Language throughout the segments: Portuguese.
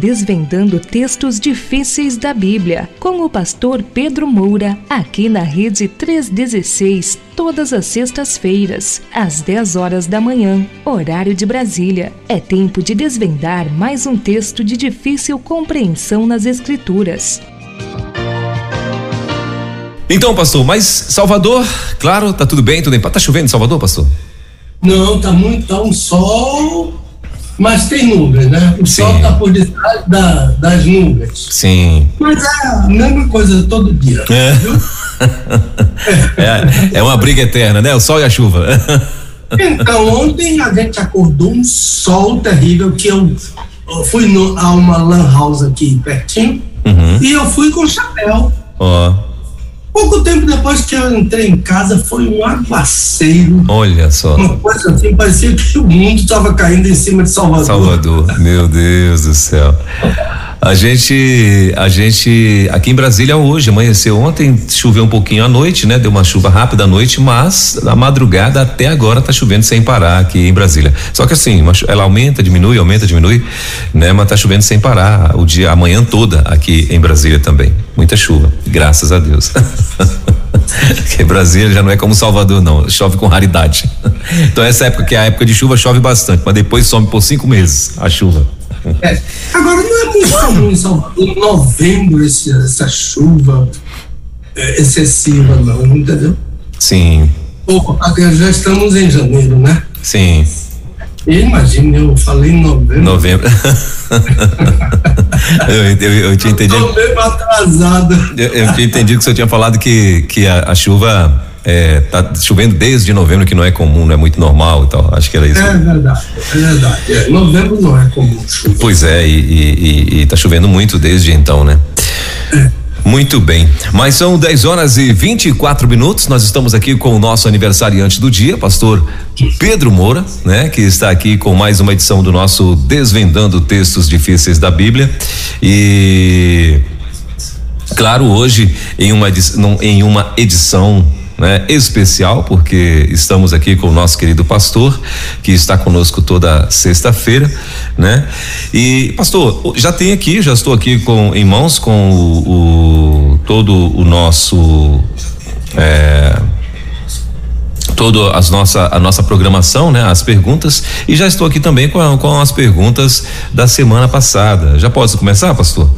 desvendando textos difíceis da Bíblia, com o pastor Pedro Moura, aqui na Rede 316, todas as sextas-feiras, às 10 horas da manhã, horário de Brasília. É tempo de desvendar mais um texto de difícil compreensão nas Escrituras. Então, pastor, mas Salvador, claro, tá tudo bem, tudo bem. Tá chovendo em Salvador, pastor? Não, tá muito, tá um sol mas tem nuvens, né? O Sim. sol está por detrás da, das nuvens. Sim. Mas é a mesma coisa todo dia. É. é, é, uma briga eterna, né? O sol e a chuva. então, ontem a gente acordou um sol terrível que eu, eu fui no, a uma lan house aqui pertinho uhum. e eu fui com chapéu. Ó. Oh. Pouco tempo depois que eu entrei em casa, foi um aguaceiro. Olha só. Uma coisa assim, parecia que o mundo estava caindo em cima de Salvador. Salvador, meu Deus do céu. A gente, a gente, aqui em Brasília hoje, amanheceu ontem, choveu um pouquinho à noite, né? Deu uma chuva rápida à noite, mas a madrugada até agora tá chovendo sem parar aqui em Brasília. Só que assim, ela aumenta, diminui, aumenta, diminui, né? Mas tá chovendo sem parar o dia, a manhã toda aqui em Brasília também. Muita chuva, graças a Deus. Porque Brasília já não é como Salvador, não. Chove com raridade. Então, essa época que é a época de chuva, chove bastante, mas depois some por cinco meses a chuva. É. Agora, não é muito comum em Salvador, em novembro, esse, essa chuva é, excessiva, não, entendeu? Sim. Pô, já estamos em janeiro, né? Sim. Imagina, eu falei em novembro. Novembro. eu, eu, eu, tinha entendido. Novembro atrasado. Eu, eu tinha entendido que o senhor tinha falado que, que a, a chuva é, tá chovendo desde novembro, que não é comum, não é muito normal e tal. Acho que era isso. É verdade, é verdade. É, novembro não é comum. Chuva. Pois é, e, e, e, tá chovendo muito desde então, né? É. Muito bem, mas são 10 horas e 24 minutos. Nós estamos aqui com o nosso aniversariante do dia, pastor Pedro Moura, né? Que está aqui com mais uma edição do nosso Desvendando Textos Difíceis da Bíblia. E claro, hoje em uma edição, em uma edição né, especial, porque estamos aqui com o nosso querido pastor, que está conosco toda sexta-feira, né? E, pastor, já tem aqui, já estou aqui com em mãos com o, o todo o nosso. É, toda as nossa, a nossa programação, né? As perguntas e já estou aqui também com, com as perguntas da semana passada. Já posso começar, pastor?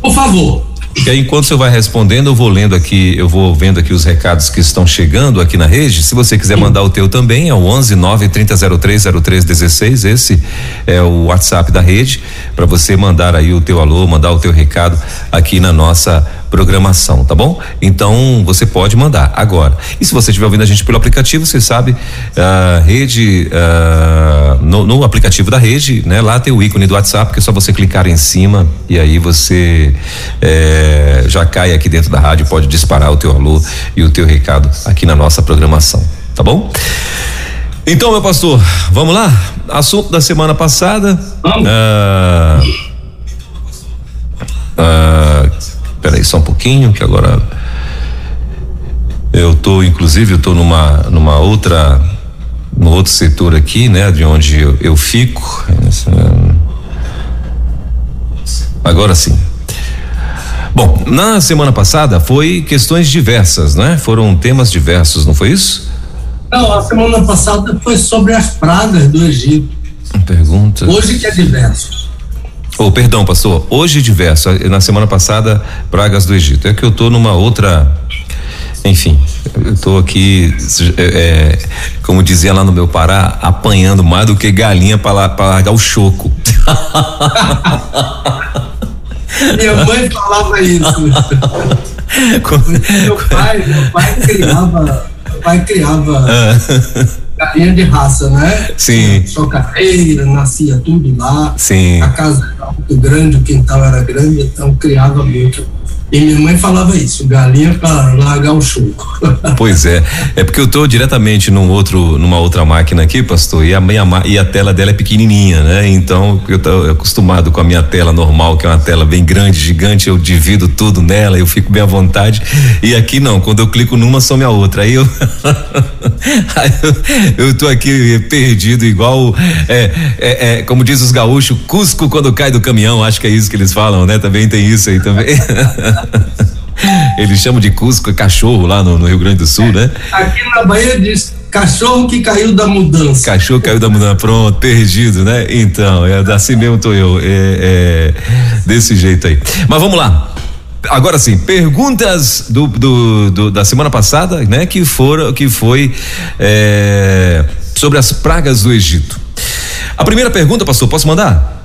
Por favor. E aí, enquanto você vai respondendo, eu vou lendo aqui, eu vou vendo aqui os recados que estão chegando aqui na rede. Se você quiser mandar o teu também, é o 11 9 3003 0316. Esse é o WhatsApp da rede, para você mandar aí o teu alô, mandar o teu recado aqui na nossa programação, tá bom? Então você pode mandar agora. E se você estiver ouvindo a gente pelo aplicativo, você sabe, a uh, rede, uh, no, no, aplicativo da rede, né? Lá tem o ícone do WhatsApp, que é só você clicar em cima e aí você eh, já cai aqui dentro da rádio, pode disparar o teu alô e o teu recado aqui na nossa programação, tá bom? Então, meu pastor, vamos lá? Assunto da semana passada. Vamos. Uh, uh, Espera aí só um pouquinho, que agora eu tô, inclusive, eu tô numa, numa outra, no outro setor aqui, né, de onde eu, eu fico. Agora sim. Bom, na semana passada foi questões diversas, né? Foram temas diversos, não foi isso? Não, a semana passada foi sobre as pragas do Egito. Pergunta. Hoje que é diverso. Oh, perdão, pastor. Hoje diverso. Na semana passada, pragas do Egito. É que eu tô numa outra. Enfim, eu tô aqui, é como dizia lá no meu Pará, apanhando mais do que galinha para largar o choco. Minha mãe falava isso. meu pai, meu pai criava, meu pai criava. Ah galinha de raça, né? Sim. Chocareira, nascia tudo lá. Sim. A casa era muito grande, o quintal era grande, então criava muito. E minha mãe falava isso, galinha para largar o chumbo. Pois é, é porque eu estou diretamente num outro, numa outra máquina aqui, pastor, e a minha e a tela dela é pequenininha, né? Então eu tô acostumado com a minha tela normal, que é uma tela bem grande, gigante, eu divido tudo nela, eu fico bem à vontade. E aqui não, quando eu clico numa some a outra. Aí eu aí eu, eu tô aqui perdido igual é, é, é, como diz os gaúchos, Cusco quando cai do caminhão, acho que é isso que eles falam, né? Também tem isso aí também. Eles chamam de Cusco cachorro lá no, no, Rio Grande do Sul, né? Aqui na Bahia diz cachorro que caiu da mudança. Cachorro caiu da mudança, pronto, perdido, né? Então, é assim mesmo tô eu, é, é desse jeito aí. Mas vamos lá. Agora sim, perguntas do, do, do, da semana passada, né? Que foram, que foi é, sobre as pragas do Egito. A primeira pergunta, pastor, posso mandar?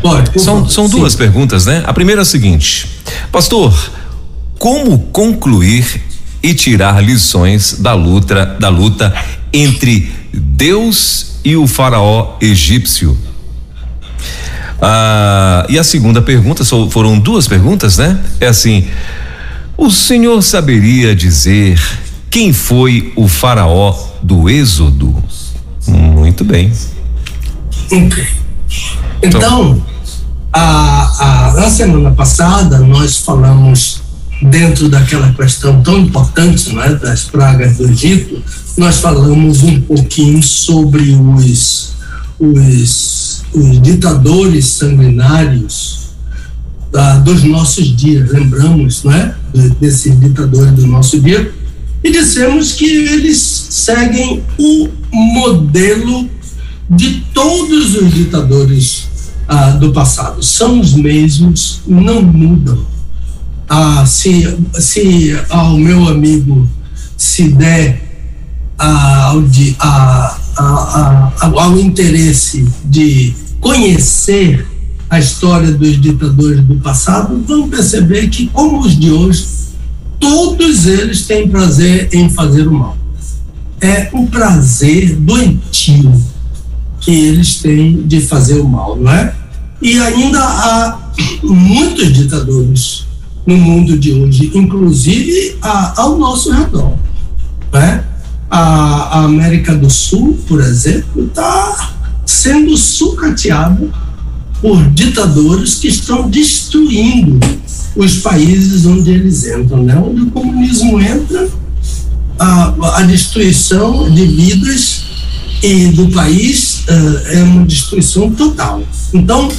Pode. São, são duas perguntas, né? A primeira é a seguinte: Pastor, como concluir e tirar lições da luta, da luta entre Deus e o faraó egípcio? Ah, e a segunda pergunta, foram duas perguntas, né? É assim: o senhor saberia dizer quem foi o faraó do Êxodo? Muito bem. Ok. Então, a, a, na semana passada nós falamos dentro daquela questão tão importante não é, das pragas do Egito, nós falamos um pouquinho sobre os, os, os ditadores sanguinários da, dos nossos dias, lembramos não é, desses ditadores do nosso dia, e dissemos que eles seguem o modelo de todos os ditadores ah, do passado. São os mesmos, não mudam. Ah, se, se ao meu amigo se der ah, ao, de, ah, ah, ah, ao interesse de conhecer a história dos ditadores do passado, vão perceber que, como os de hoje, todos eles têm prazer em fazer o mal. É um prazer doentio que eles têm de fazer o mal, não é? E ainda há muitos ditadores no mundo de hoje, inclusive a, ao nosso redor. Né? A, a América do Sul, por exemplo, está sendo sucateada por ditadores que estão destruindo os países onde eles entram. Né? Onde o comunismo entra, a, a destruição de vidas e do país uh, é uma destruição total. Então,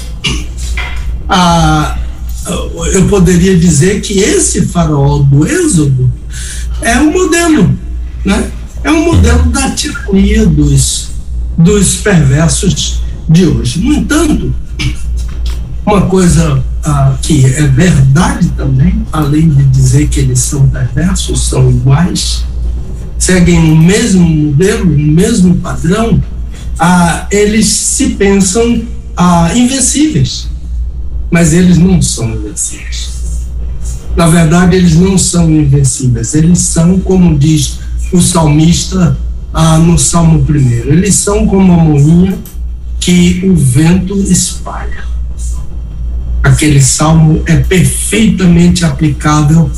a, eu poderia dizer que esse farol do Êxodo é um modelo, né? É um modelo da tirania dos, dos perversos de hoje. No entanto, uma coisa ah, que é verdade também, além de dizer que eles são perversos, são iguais, seguem o mesmo modelo, o mesmo padrão, ah, eles se pensam ah, invencíveis, mas eles não são invencíveis. Na verdade, eles não são invencíveis, eles são, como diz o salmista ah, no Salmo primeiro, eles são como a moinha que o vento espalha. Aquele salmo é perfeitamente aplicável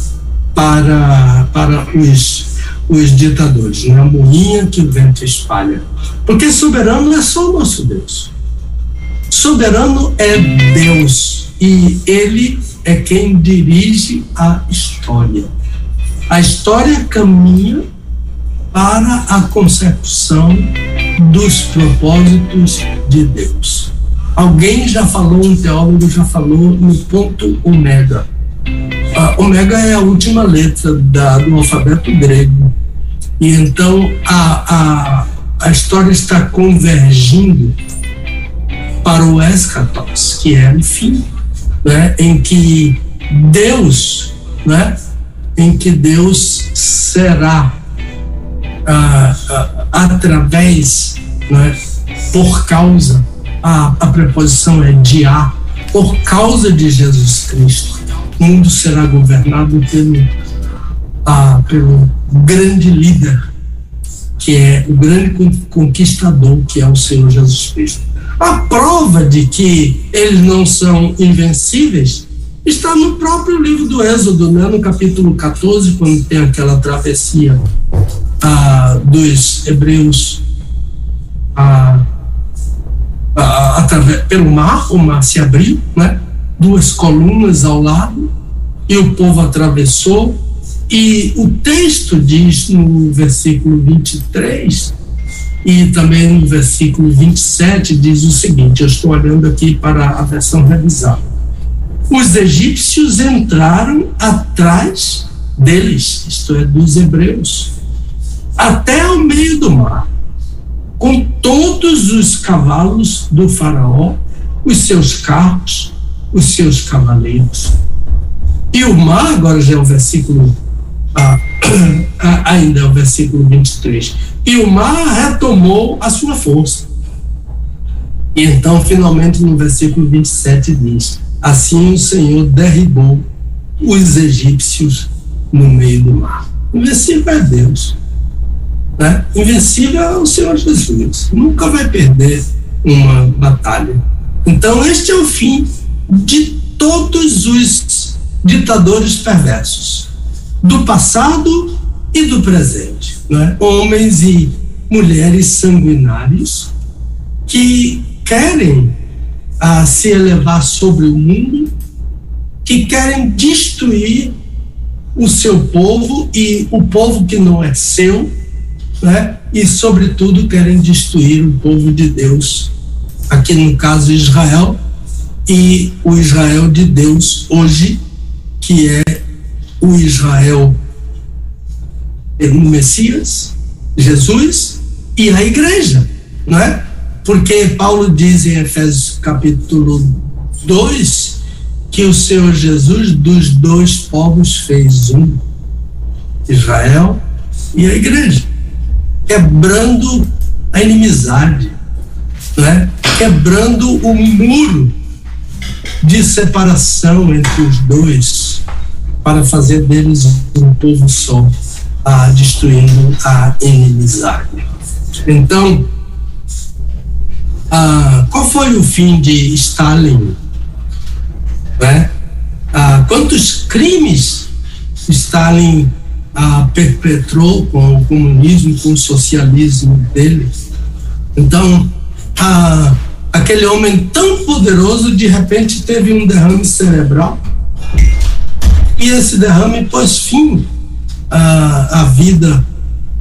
para, para os, os ditadores, né? a moinha que o vento espalha. Porque soberano é só o nosso Deus. Soberano é Deus e Ele é quem dirige a história. A história caminha para a concepção dos propósitos de Deus. Alguém já falou, um teólogo já falou no ponto ômega. A ômega é a última letra da, do alfabeto grego. E então a, a, a história está convergindo para o eschatos, que é o fim, né, em que Deus, né, em que Deus será ah, ah, através, né, por causa, a, a preposição é de a, por causa de Jesus Cristo, mundo será governado pelo, ah, pelo grande líder, que é o grande conquistador, que é o Senhor Jesus Cristo. A prova de que eles não são invencíveis está no próprio livro do Êxodo, né? no capítulo 14, quando tem aquela travessia ah, dos hebreus ah, ah, pelo mar, o mar se abriu, né? duas colunas ao lado, e o povo atravessou. E o texto diz no versículo 23 e também no versículo 27 diz o seguinte: eu estou olhando aqui para a versão revisada. Os egípcios entraram atrás deles, isto é, dos hebreus, até ao meio do mar, com todos os cavalos do Faraó, os seus carros, os seus cavaleiros. E o mar, agora já é o versículo, ah, ainda é o versículo 23 e o mar retomou a sua força. E então, finalmente, no versículo 27 diz: Assim o Senhor derribou os egípcios no meio do mar. Invencível é Deus. Né? Invencível é o Senhor Jesus. Nunca vai perder uma batalha. Então, este é o fim de todos os ditadores perversos, do passado e do presente. Né? Homens e mulheres sanguinários que querem ah, se elevar sobre o mundo, que querem destruir o seu povo e o povo que não é seu, né? e, sobretudo, querem destruir o povo de Deus, aqui no caso Israel, e o Israel de Deus hoje, que é o Israel o Messias, Jesus e a igreja, não é? Porque Paulo diz em Efésios capítulo 2 que o Senhor Jesus dos dois povos fez um, Israel e a igreja, quebrando a inimizade, né? quebrando o muro de separação entre os dois, para fazer deles um povo só ah, destruindo a inimizade. Então, ah, qual foi o fim de Stalin? Né? Ah, quantos crimes Stalin ah, perpetrou com o comunismo, com o socialismo dele? Então, ah, aquele homem tão poderoso de repente teve um derrame cerebral e esse derrame pôs fim a, a vida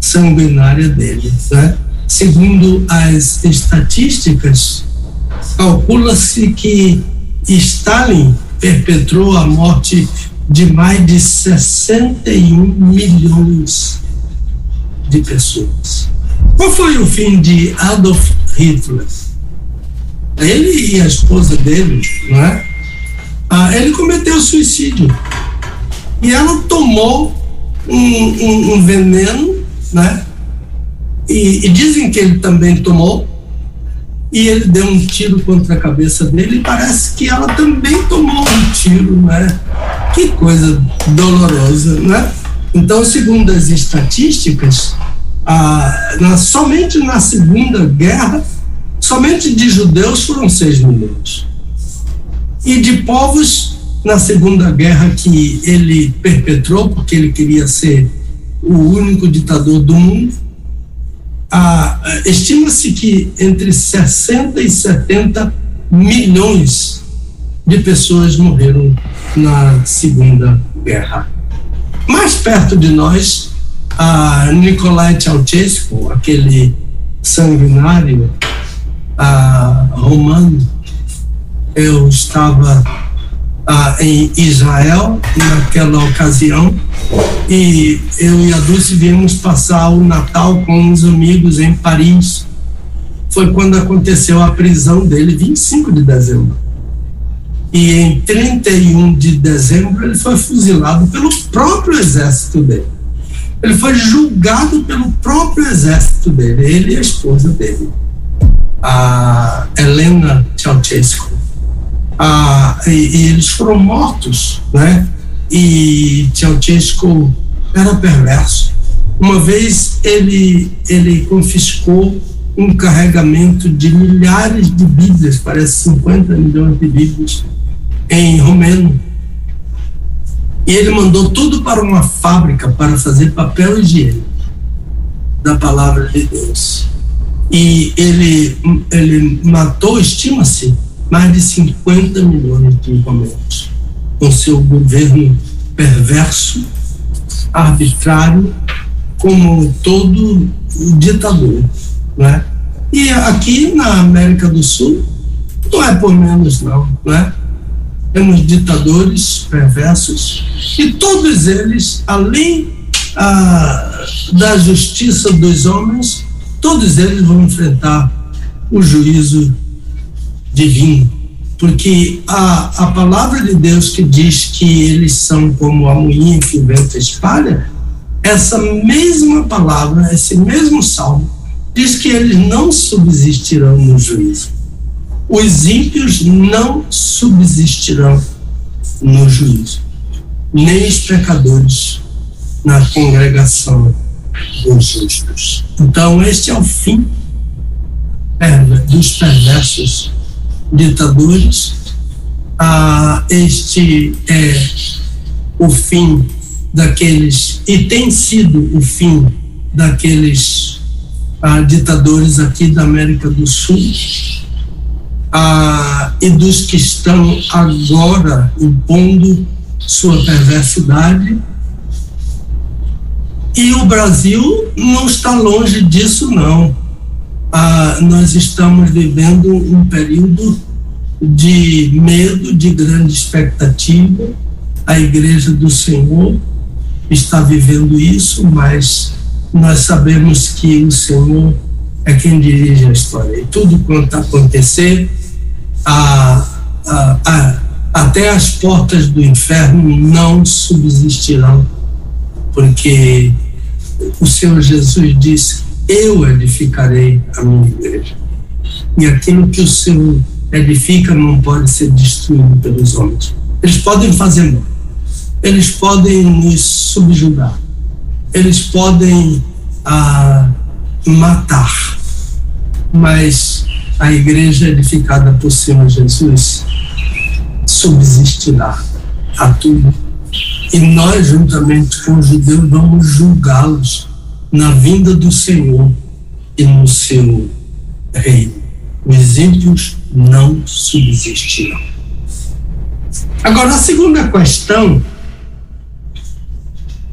sanguinária dele. Né? Segundo as estatísticas, calcula-se que Stalin perpetrou a morte de mais de 61 milhões de pessoas. Qual foi o fim de Adolf Hitler? Ele e a esposa dele, não é? Ah, ele cometeu suicídio. E ela tomou um, um, um veneno, né? E, e, dizem que ele também tomou, e ele deu um tiro contra a cabeça dele, e parece que ela também tomou um tiro, né? Que coisa dolorosa, né? Então, segundo as estatísticas, a, na, somente na Segunda Guerra, somente de judeus foram 6 milhões. E de povos na Segunda Guerra que ele perpetrou, porque ele queria ser o único ditador do mundo. Estima-se que entre 60 e 70 milhões de pessoas morreram na Segunda Guerra. Mais perto de nós, a Nicolai Ceausescu, aquele sanguinário ah, romano, eu estava ah, em Israel naquela ocasião e eu e a Dulce viemos passar o Natal com uns amigos em Paris. Foi quando aconteceu a prisão dele, 25 de dezembro. E em 31 de dezembro ele foi fuzilado pelo próprio exército dele. Ele foi julgado pelo próprio exército dele, ele e a esposa dele, a Helena Ceausescu ah, e, e, eles foram mortos, né? E Ceausescu era perverso. Uma vez ele ele confiscou um carregamento de milhares de Bíblias, parece 50 milhões de Bíblias, em romeno, E ele mandou tudo para uma fábrica para fazer papel higiênico da palavra de Deus. E ele, ele matou, estima-se, mais de 50 milhões de encomendas, com seu governo perverso, arbitrário, como todo ditador. Né? E aqui na América do Sul, não é por menos, não. Né? Temos ditadores perversos e todos eles, além ah, da justiça dos homens, todos eles vão enfrentar o juízo divino. Porque a, a palavra de Deus que diz que eles são como a moinha que o vento espalha, essa mesma palavra, esse mesmo salmo, diz que eles não subsistirão no juízo. Os ímpios não subsistirão no juízo, nem os pecadores na congregação dos justos. Então, este é o fim é, dos perversos ditadores. Ah, este é o fim daqueles, e tem sido o fim daqueles ah, ditadores aqui da América do Sul ah, e dos que estão agora impondo sua perversidade. E o Brasil não está longe disso, não. Ah, nós estamos vivendo um período de medo, de grande expectativa. A Igreja do Senhor está vivendo isso, mas nós sabemos que o Senhor é quem dirige a história. E tudo quanto acontecer, a, a, a, até as portas do inferno não subsistirão, porque o Senhor Jesus disse: Eu edificarei a minha igreja. E aquilo que o Senhor edifica não pode ser destruído pelos homens. Eles podem fazer mal, eles podem nos subjugar, eles podem ah, matar, mas a igreja edificada por Senhor Jesus subsistirá a tudo. E nós, juntamente com os judeus, vamos julgá-los na vinda do Senhor e no seu reino. Os ímpios não subsistirão. Agora, a segunda questão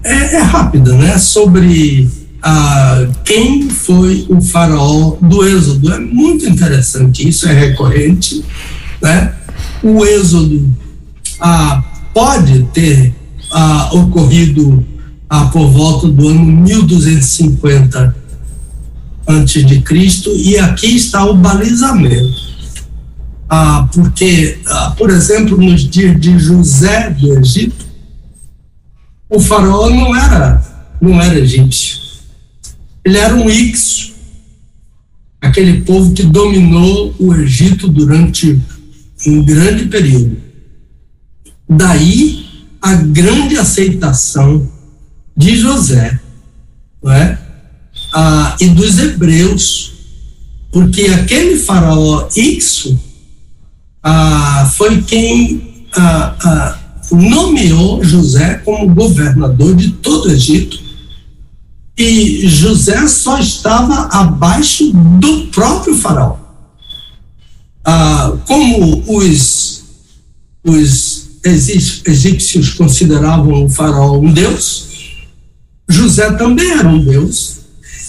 é, é rápida, né? Sobre ah, quem foi o faraó do Êxodo. É muito interessante, isso é recorrente. Né? O Êxodo ah, pode ter ah, ocorrido ah, por volta do ano 1250 antes de Cristo e aqui está o balizamento. Ah, porque, ah, por exemplo, nos dias de José do Egito, o faraó não era não era egípcio ele era um Ixo, aquele povo que dominou o Egito durante um grande período. Daí a grande aceitação de José não é? ah, e dos hebreus, porque aquele faraó Ixo ah, foi quem ah, ah nomeou José como governador de todo o Egito e José só estava abaixo do próprio faraó. Ah, como os, os egípcios consideravam o faraó um deus, José também era um deus,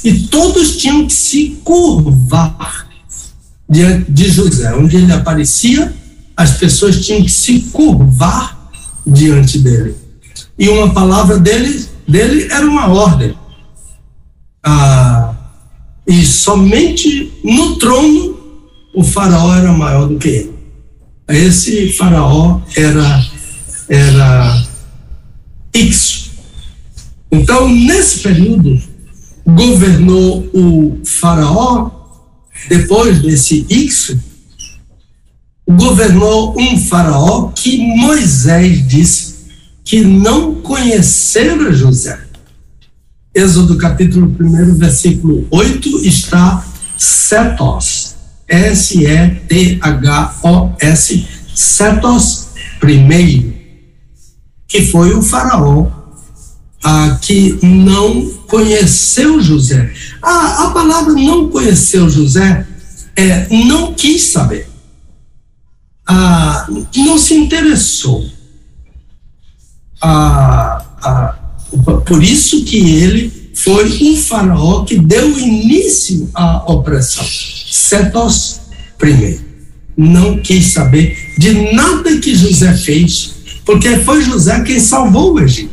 e todos tinham que se curvar diante de José. Onde ele aparecia, as pessoas tinham que se curvar diante dele. E uma palavra dele, dele era uma ordem ah, e somente no trono o faraó era maior do que ele. Esse faraó era era Ixo. Então, nesse período, governou o faraó, depois desse Ixo, governou um faraó que Moisés disse que não conhecera José. Êxodo capítulo 1, versículo 8, está Setos. S-E-T-H-O-S. Setos primeiro. que foi o faraó ah, que não conheceu José. Ah, a palavra não conheceu José é não quis saber. Ah, não se interessou. Ah, por isso que ele foi um faraó que deu início à opressão. Setos primeiro. Não quis saber de nada que José fez, porque foi José quem salvou o Egito.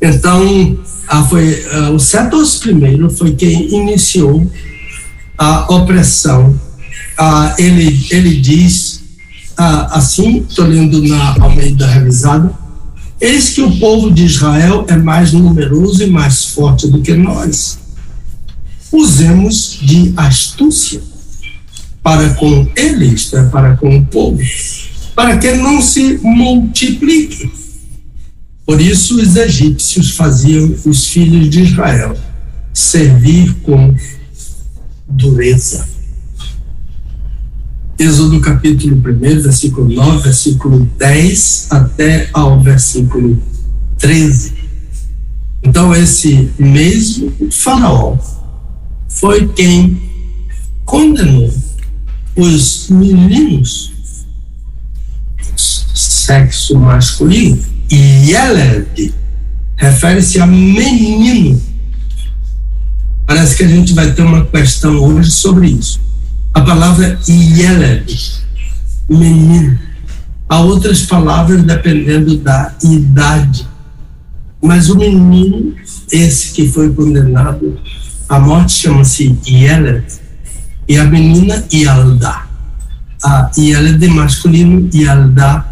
Então, foi, o Setos primeiro foi quem iniciou a opressão. Ele, ele diz assim, estou lendo na Almeida Revisada, eis que o povo de Israel é mais numeroso e mais forte do que nós. Usemos de astúcia para com eles, né, para com o povo, para que não se multiplique por isso, os egípcios faziam os filhos de Israel servir com dureza. Êxodo capítulo 1, versículo 9, versículo 10 até ao versículo 13. Então, esse mesmo Faraó foi quem condenou os meninos, sexo masculino, Yeled refere-se a menino. Parece que a gente vai ter uma questão hoje sobre isso. A palavra Yeled, menino. Há outras palavras dependendo da idade. Mas o menino, esse que foi condenado à morte, chama-se Yeled. E a menina, Yalda. A Yeled masculino, Yalda,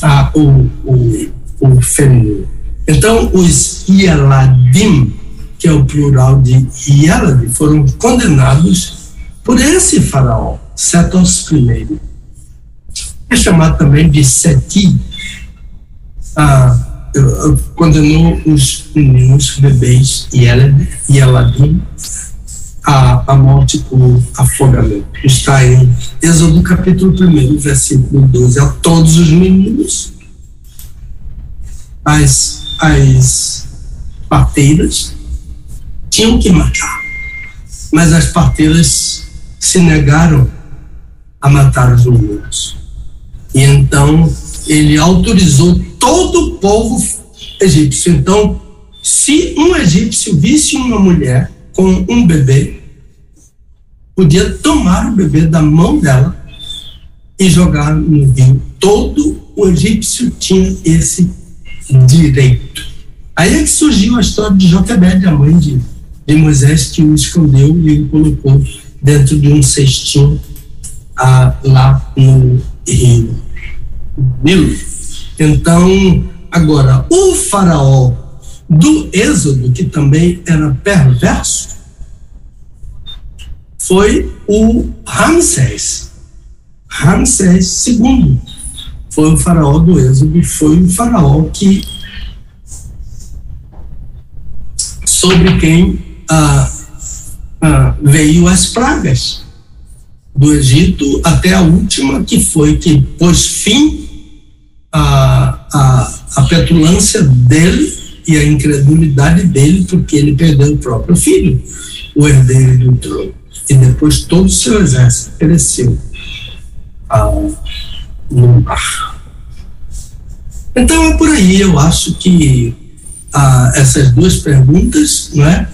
a, o, o o feminino. Então, os Yeladim, que é o plural de Yelad, foram condenados por esse faraó, Setos I. É chamado também de Seti, ah, condenou os meninos, bebês Yelad, Yeladim, a, a morte por afogamento. Está em Êxodo capítulo 1, versículo 12. A todos os meninos as, as parteiras tinham que matar, mas as parteiras se negaram a matar os meninos. E então ele autorizou todo o povo egípcio. Então, se um egípcio visse uma mulher com um bebê, podia tomar o bebê da mão dela e jogar no rio. Todo o egípcio tinha esse direito. Aí é que surgiu a história de Joquebede, a mãe de, de Moisés, que o escondeu e o colocou dentro de um cestinho ah, lá no rio Nilo. Então, agora, o faraó do Êxodo, que também era perverso, foi o Ramsés. Ramsés II foi o faraó do Êxodo, foi o faraó que sobre quem ah, ah, veio as pragas do Egito até a última que foi que pôs fim à, petulância dele e à incredulidade dele porque ele perdeu o próprio filho, o herdeiro do trono e depois todo o seu exército pereceu. Ah, mar. Então é por aí, eu acho que ah, essas duas perguntas, não é?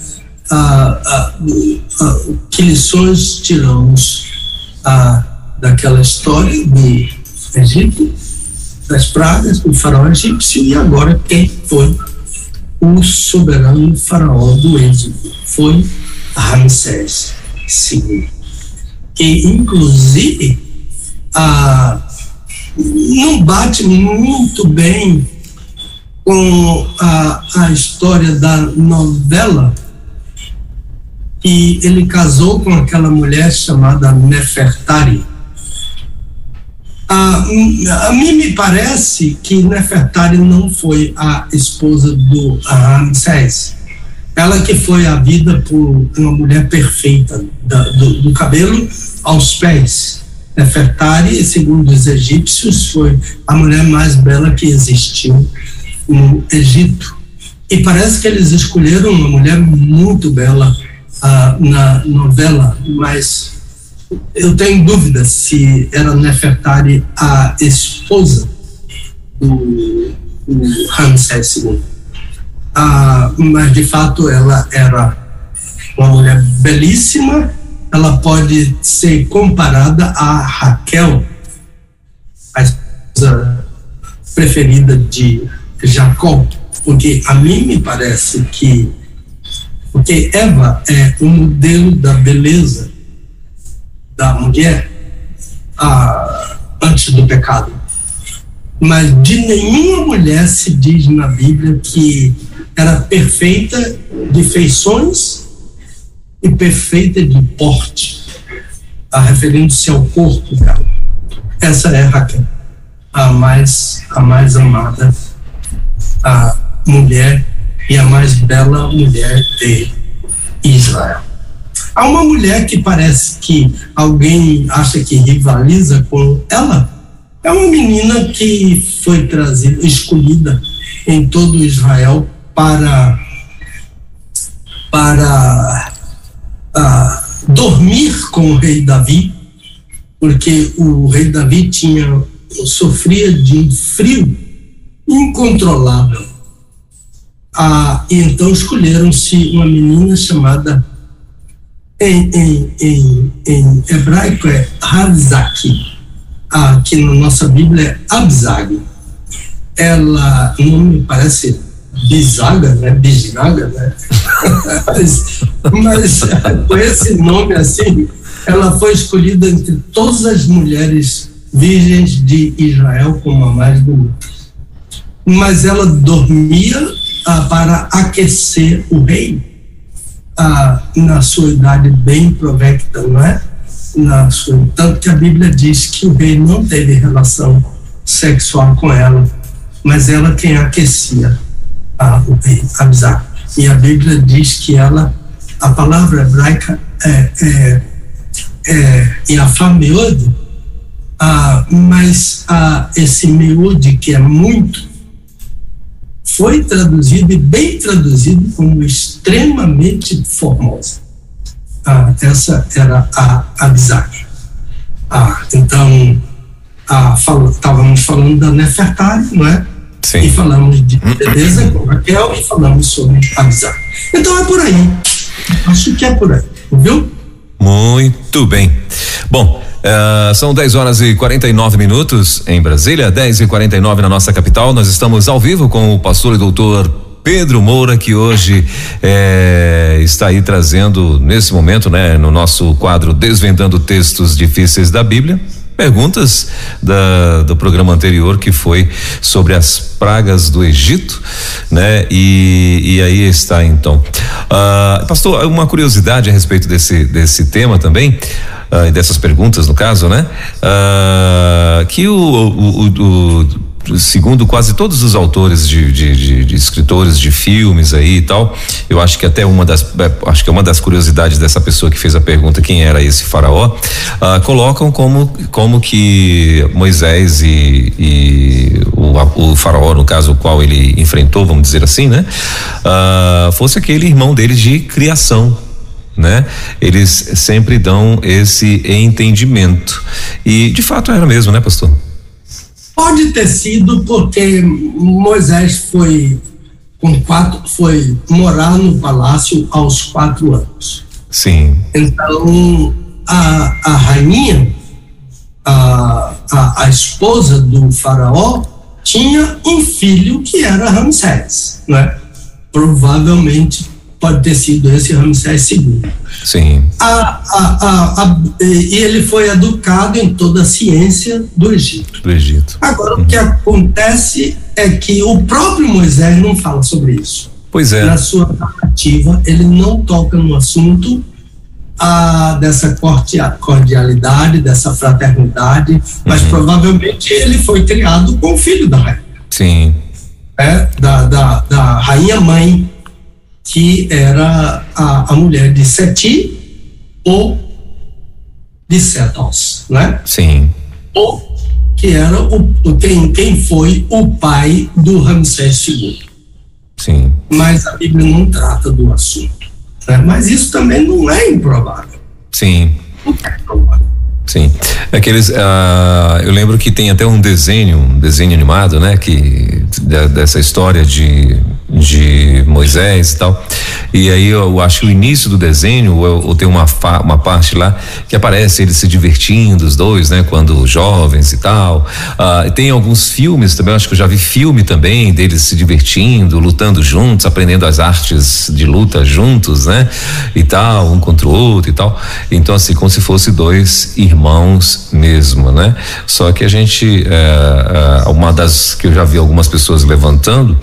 Ah, ah, ah que lições tiramos ah, daquela história do Egito, das pragas do faraó egípcio e agora quem foi o soberano faraó do Êxodo? Foi Ramsés II. Que inclusive a não bate muito bem com a, a história da novela e ele casou com aquela mulher chamada Nefertari. A, a mim me parece que Nefertari não foi a esposa do Ramsés. Ela que foi a vida por uma mulher perfeita, da, do, do cabelo aos pés Nefertari, segundo os egípcios, foi a mulher mais bela que existiu no Egito. E parece que eles escolheram uma mulher muito bela uh, na novela, mas eu tenho dúvida se era Nefertari a esposa do, do Ramsés II. Ah, mas de fato ela era uma mulher belíssima. Ela pode ser comparada a Raquel, a esposa preferida de Jacó, porque a mim me parece que porque Eva é o modelo da beleza da mulher ah, antes do pecado. Mas de nenhuma mulher se diz na Bíblia que era perfeita de feições e perfeita de porte, ah, referindo-se ao corpo dela. Essa é Raquel, a mais, a mais amada a mulher e a mais bela mulher de Israel. Há uma mulher que parece que alguém acha que rivaliza com ela. É uma menina que foi trazida, escolhida em todo Israel para para uh, dormir com o rei Davi, porque o rei Davi tinha sofria de um frio incontrolável. Ah, então escolheram-se uma menina chamada em, em, em, em hebraico é Havzaki, ah, que na nossa Bíblia é Abzag. Ela, o nome parece Bizaga, né? Bizaga, né? mas, mas com esse nome assim, ela foi escolhida entre todas as mulheres virgens de Israel como a mais bonita. Mas ela dormia ah, para aquecer o rei ah, na sua idade bem provecta, não é? Na sua, tanto que a Bíblia diz que o rei não teve relação sexual com ela, mas ela quem aquecia o rei Abzar. E a Bíblia diz que ela, a palavra hebraica é, é, é Yafá Meod, ah, mas ah, esse Meod, que é muito, foi traduzido e bem traduzido como extremamente formosa. Ah, essa era a Abizag. Ah, então, ah, fal estávamos falando da Nefertari, não é? Sim. E falamos de beleza com Raquel e falamos sobre Abizag. Então é por aí. Acho que é por aí, viu? Muito bem. Bom, Uh, são 10 horas e 49 minutos em Brasília, 10 e 49 na nossa capital. Nós estamos ao vivo com o pastor e doutor Pedro Moura, que hoje é, está aí trazendo, nesse momento, né, no nosso quadro Desvendando Textos Difíceis da Bíblia, perguntas da, do programa anterior que foi sobre as pragas do Egito, né? E, e aí está então. Uh, pastor, uma curiosidade a respeito desse, desse tema também uh, dessas perguntas, no caso, né? Uh, que o, o, o, o, segundo quase todos os autores de, de, de, de, escritores de filmes aí e tal, eu acho que até uma das, é, acho que é uma das curiosidades dessa pessoa que fez a pergunta quem era esse faraó, uh, colocam como como que Moisés e, e o, o, faraó, no caso o qual ele enfrentou, vamos dizer assim, né? Uh, fosse aquele irmão dele de criação, né? Eles sempre dão esse entendimento. E de fato era mesmo, né, pastor? Pode ter sido porque Moisés foi com quatro, foi morar no palácio aos quatro anos. Sim. Então a, a rainha, a, a, a esposa do faraó, tinha um filho que era Ramsés, né? Provavelmente pode ter sido esse Ramsés II. Sim. A, a, a, e ele foi educado em toda a ciência do Egito. Do Egito. Agora, uhum. o que acontece é que o próprio Moisés não fala sobre isso. Pois é. Na sua narrativa, ele não toca no assunto a, dessa cordialidade, dessa fraternidade, uhum. mas provavelmente ele foi criado com o filho da rainha. Sim. É, da, da, da rainha mãe que era a, a mulher de Seti ou de Setos. né? Sim. Ou que era o, quem, quem foi o pai do Ramsés II. Sim. Mas a Bíblia não trata do assunto. Né? Mas isso também não é improvável. Sim. Não é improvável. Sim. Aqueles, uh, eu lembro que tem até um desenho, um desenho animado, né? Que dessa história de de Moisés e tal. E aí eu acho que o início do desenho, ou, ou tem uma, fa, uma parte lá que aparece eles se divertindo, os dois, né? Quando jovens e tal. Ah, e tem alguns filmes também, acho que eu já vi filme também deles se divertindo, lutando juntos, aprendendo as artes de luta juntos, né? E tal, um contra o outro e tal. Então, assim, como se fosse dois irmãos mesmo, né? Só que a gente, é, é, uma das que eu já vi algumas pessoas levantando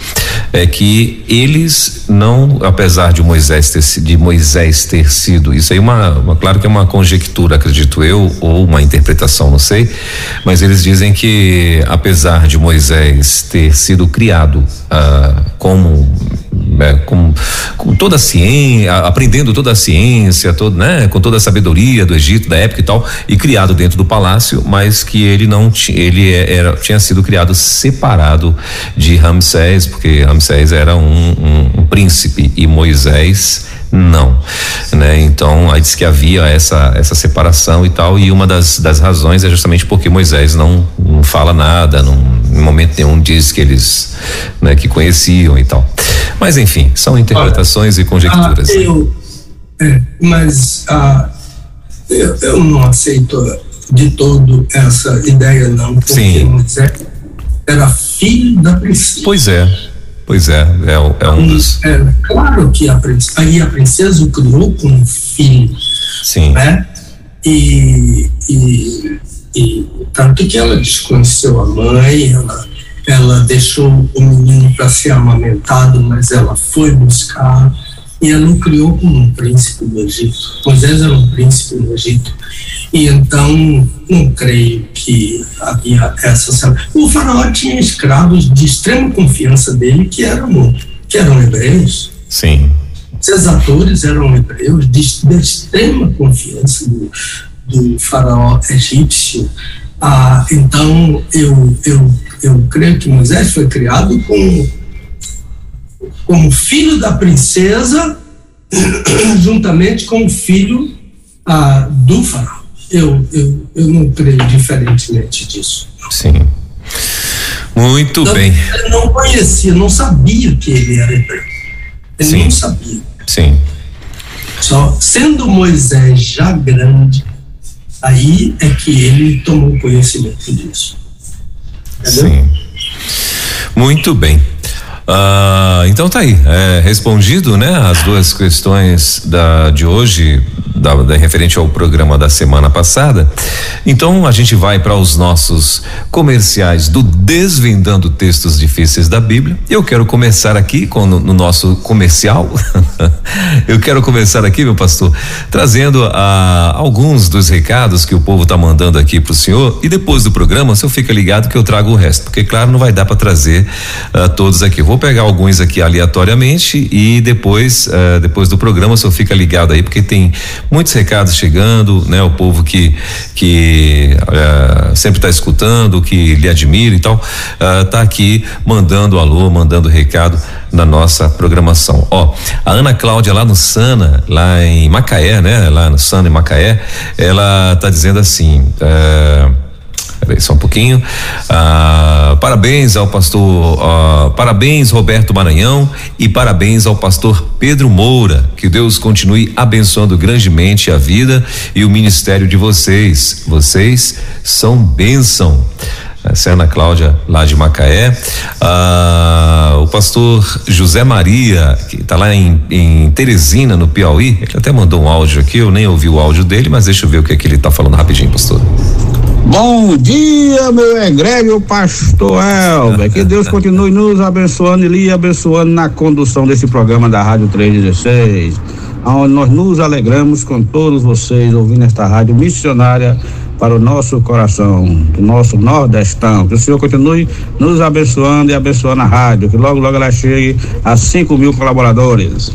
é que eles não, apesar de Moisés ter, de Moisés ter sido, isso aí é uma, uma, claro que é uma conjectura, acredito eu, ou uma interpretação, não sei, mas eles dizem que apesar de Moisés ter sido criado ah, como é, com, com, toda a ciência, aprendendo toda a ciência, todo, né, com toda a sabedoria do Egito da época e tal, e criado dentro do palácio, mas que ele não tinha, ele é, era, tinha sido criado separado de Ramsés, porque Ramsés era um, um, um príncipe e Moisés não, né? Então, aí diz que havia essa essa separação e tal, e uma das, das razões é justamente porque Moisés não, não fala nada, não, em momento nenhum diz que eles, né, que conheciam e tal. Mas enfim, são interpretações e conjecturas. Ah, eu, é, mas ah, eu, eu não aceito de todo essa ideia não, porque Sim. Moisés era filho da princesa. Pois é. Pois é, é, é um dos. É, claro que a princesa, aí a princesa o criou como filho. Sim. Né? E, e, e tanto que ela desconheceu a mãe, ela, ela deixou o menino para ser amamentado, mas ela foi buscar e ela o criou como um príncipe do Egito. Moisés era um príncipe do Egito. E então, não creio que havia essa. O faraó tinha escravos de extrema confiança dele que eram, que eram hebreus. Sim. Esses atores eram hebreus de, de extrema confiança do, do faraó egípcio. Ah, então, eu, eu, eu creio que Moisés foi criado como, filho da princesa, juntamente com o filho ah, do faraó. Eu, eu, eu não creio diferentemente disso. Sim. Muito então, bem. Ele não conhecia, não sabia que ele era hebreu. Ele Sim. não sabia. Sim. Só sendo Moisés já grande, aí é que ele tomou conhecimento disso. Entendeu? Sim. Muito bem. Ah, então tá aí, é, respondido, né? As duas questões da, de hoje, da, da, referente ao programa da semana passada. Então a gente vai para os nossos comerciais do Desvendando Textos Difíceis da Bíblia. Eu quero começar aqui com no, no nosso comercial. Eu quero começar aqui, meu pastor, trazendo ah, alguns dos recados que o povo tá mandando aqui pro senhor e depois do programa, o senhor fica ligado que eu trago o resto, porque claro, não vai dar para trazer ah, todos aqui. Vou pegar alguns aqui aleatoriamente e depois, uh, depois do programa, senhor fica ligado aí, porque tem muitos recados chegando, né? O povo que, que uh, sempre está escutando, que lhe admira e tal, uh, tá aqui mandando alô, mandando recado na nossa programação. Ó, a Ana Cláudia lá no Sana, lá em Macaé, né? Lá no Sana em Macaé, ela tá dizendo assim. Uh, Peraí, só um pouquinho. Ah, parabéns ao pastor, ah, parabéns Roberto Maranhão e parabéns ao pastor Pedro Moura. Que Deus continue abençoando grandemente a vida e o ministério de vocês. Vocês são bênção. Essa é Ana Cláudia, lá de Macaé. Ah, o pastor José Maria, que está lá em, em, Teresina, no Piauí, ele até mandou um áudio aqui, eu nem ouvi o áudio dele, mas deixa eu ver o que, é que ele está falando rapidinho, pastor. Bom dia, meu egrégio pastor Elber. Que Deus continue nos abençoando e lhe abençoando na condução desse programa da Rádio 316, onde nós nos alegramos com todos vocês ouvindo esta rádio missionária para o nosso coração, do nosso nordestão. Que o Senhor continue nos abençoando e abençoando a rádio, que logo, logo ela chegue a 5 mil colaboradores.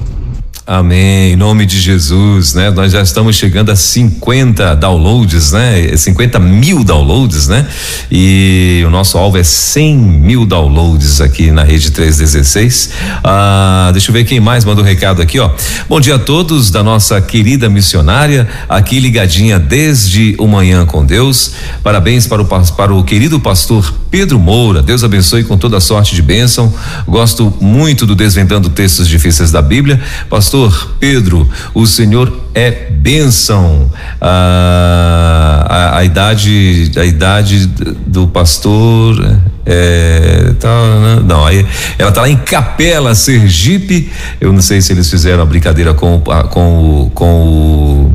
Amém. Em nome de Jesus, né? Nós já estamos chegando a 50 downloads, né? 50 mil downloads, né? E o nosso alvo é 100 mil downloads aqui na rede 316. Ah, deixa eu ver quem mais mandou recado aqui, ó. Bom dia a todos da nossa querida missionária, aqui ligadinha desde o manhã com Deus. Parabéns para o, para o querido pastor Pedro Moura. Deus abençoe com toda sorte de bênção. Gosto muito do Desvendando Textos Difíceis da Bíblia. Pastor Pedro, o senhor é bênção. A, a, a idade, a idade do pastor é, tá, né? não, aí ela tá lá em Capela, Sergipe. Eu não sei se eles fizeram a brincadeira com, com, com o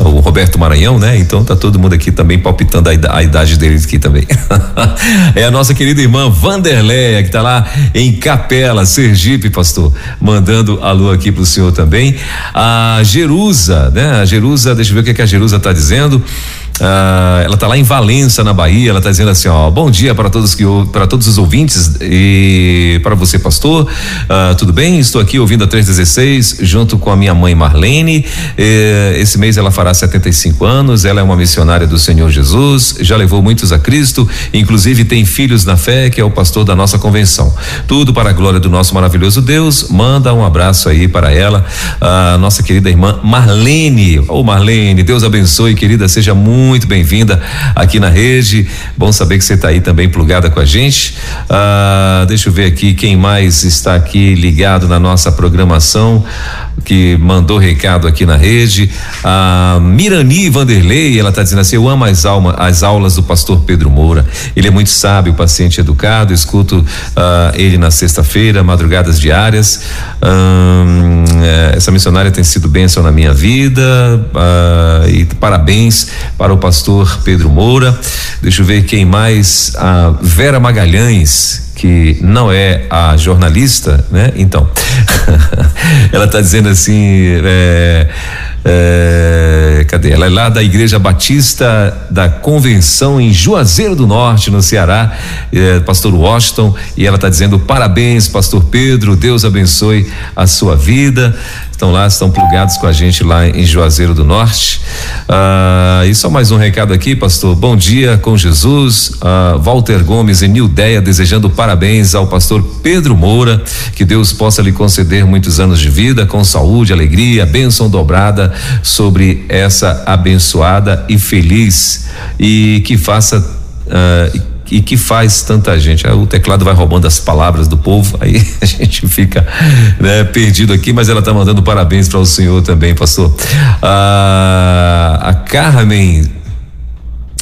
o Roberto Maranhão, né? Então tá todo mundo aqui também palpitando a, idade deles aqui também. é a nossa querida irmã Vanderleia, que tá lá em Capela, Sergipe, pastor, mandando alô aqui pro senhor também. A Jerusa, né? A Jerusa, deixa eu ver o que, que a Jerusa tá dizendo. Uh, ela está lá em Valença, na Bahia. Ela está dizendo assim: ó, bom dia para todos que para todos os ouvintes e para você, pastor. Uh, tudo bem? Estou aqui ouvindo a 316 junto com a minha mãe Marlene. Uh, esse mês ela fará 75 anos. Ela é uma missionária do Senhor Jesus. Já levou muitos a Cristo. Inclusive tem filhos na fé, que é o pastor da nossa convenção. Tudo para a glória do nosso maravilhoso Deus. Manda um abraço aí para ela, a nossa querida irmã Marlene. Ô oh, Marlene, Deus abençoe, querida. Seja muito muito bem-vinda aqui na rede. Bom saber que você está aí também plugada com a gente. Ah, deixa eu ver aqui quem mais está aqui ligado na nossa programação que mandou recado aqui na rede. A Mirani Vanderlei, ela está dizendo assim: Eu amo as, alma, as aulas do pastor Pedro Moura. Ele é muito sábio, paciente educado. Escuto uh, ele na sexta-feira, madrugadas diárias. Um, eh, essa missionária tem sido bênção na minha vida. Uh, e parabéns para o pastor Pedro Moura. Deixa eu ver quem mais. A Vera Magalhães que não é a jornalista, né? Então, ela está dizendo assim, é, é, cadê? Ela é lá da Igreja Batista da Convenção em Juazeiro do Norte, no Ceará, é, Pastor Washington, e ela está dizendo parabéns, Pastor Pedro, Deus abençoe a sua vida estão lá, estão plugados com a gente lá em Juazeiro do Norte. Ah, e só mais um recado aqui, pastor. Bom dia com Jesus. Ah, Walter Gomes e Nildeia desejando parabéns ao pastor Pedro Moura. Que Deus possa lhe conceder muitos anos de vida com saúde, alegria, bênção dobrada sobre essa abençoada e feliz e que faça uh, e que faz tanta gente. O teclado vai roubando as palavras do povo, aí a gente fica né, perdido aqui, mas ela está mandando parabéns para o senhor também, pastor. Ah, a Carmen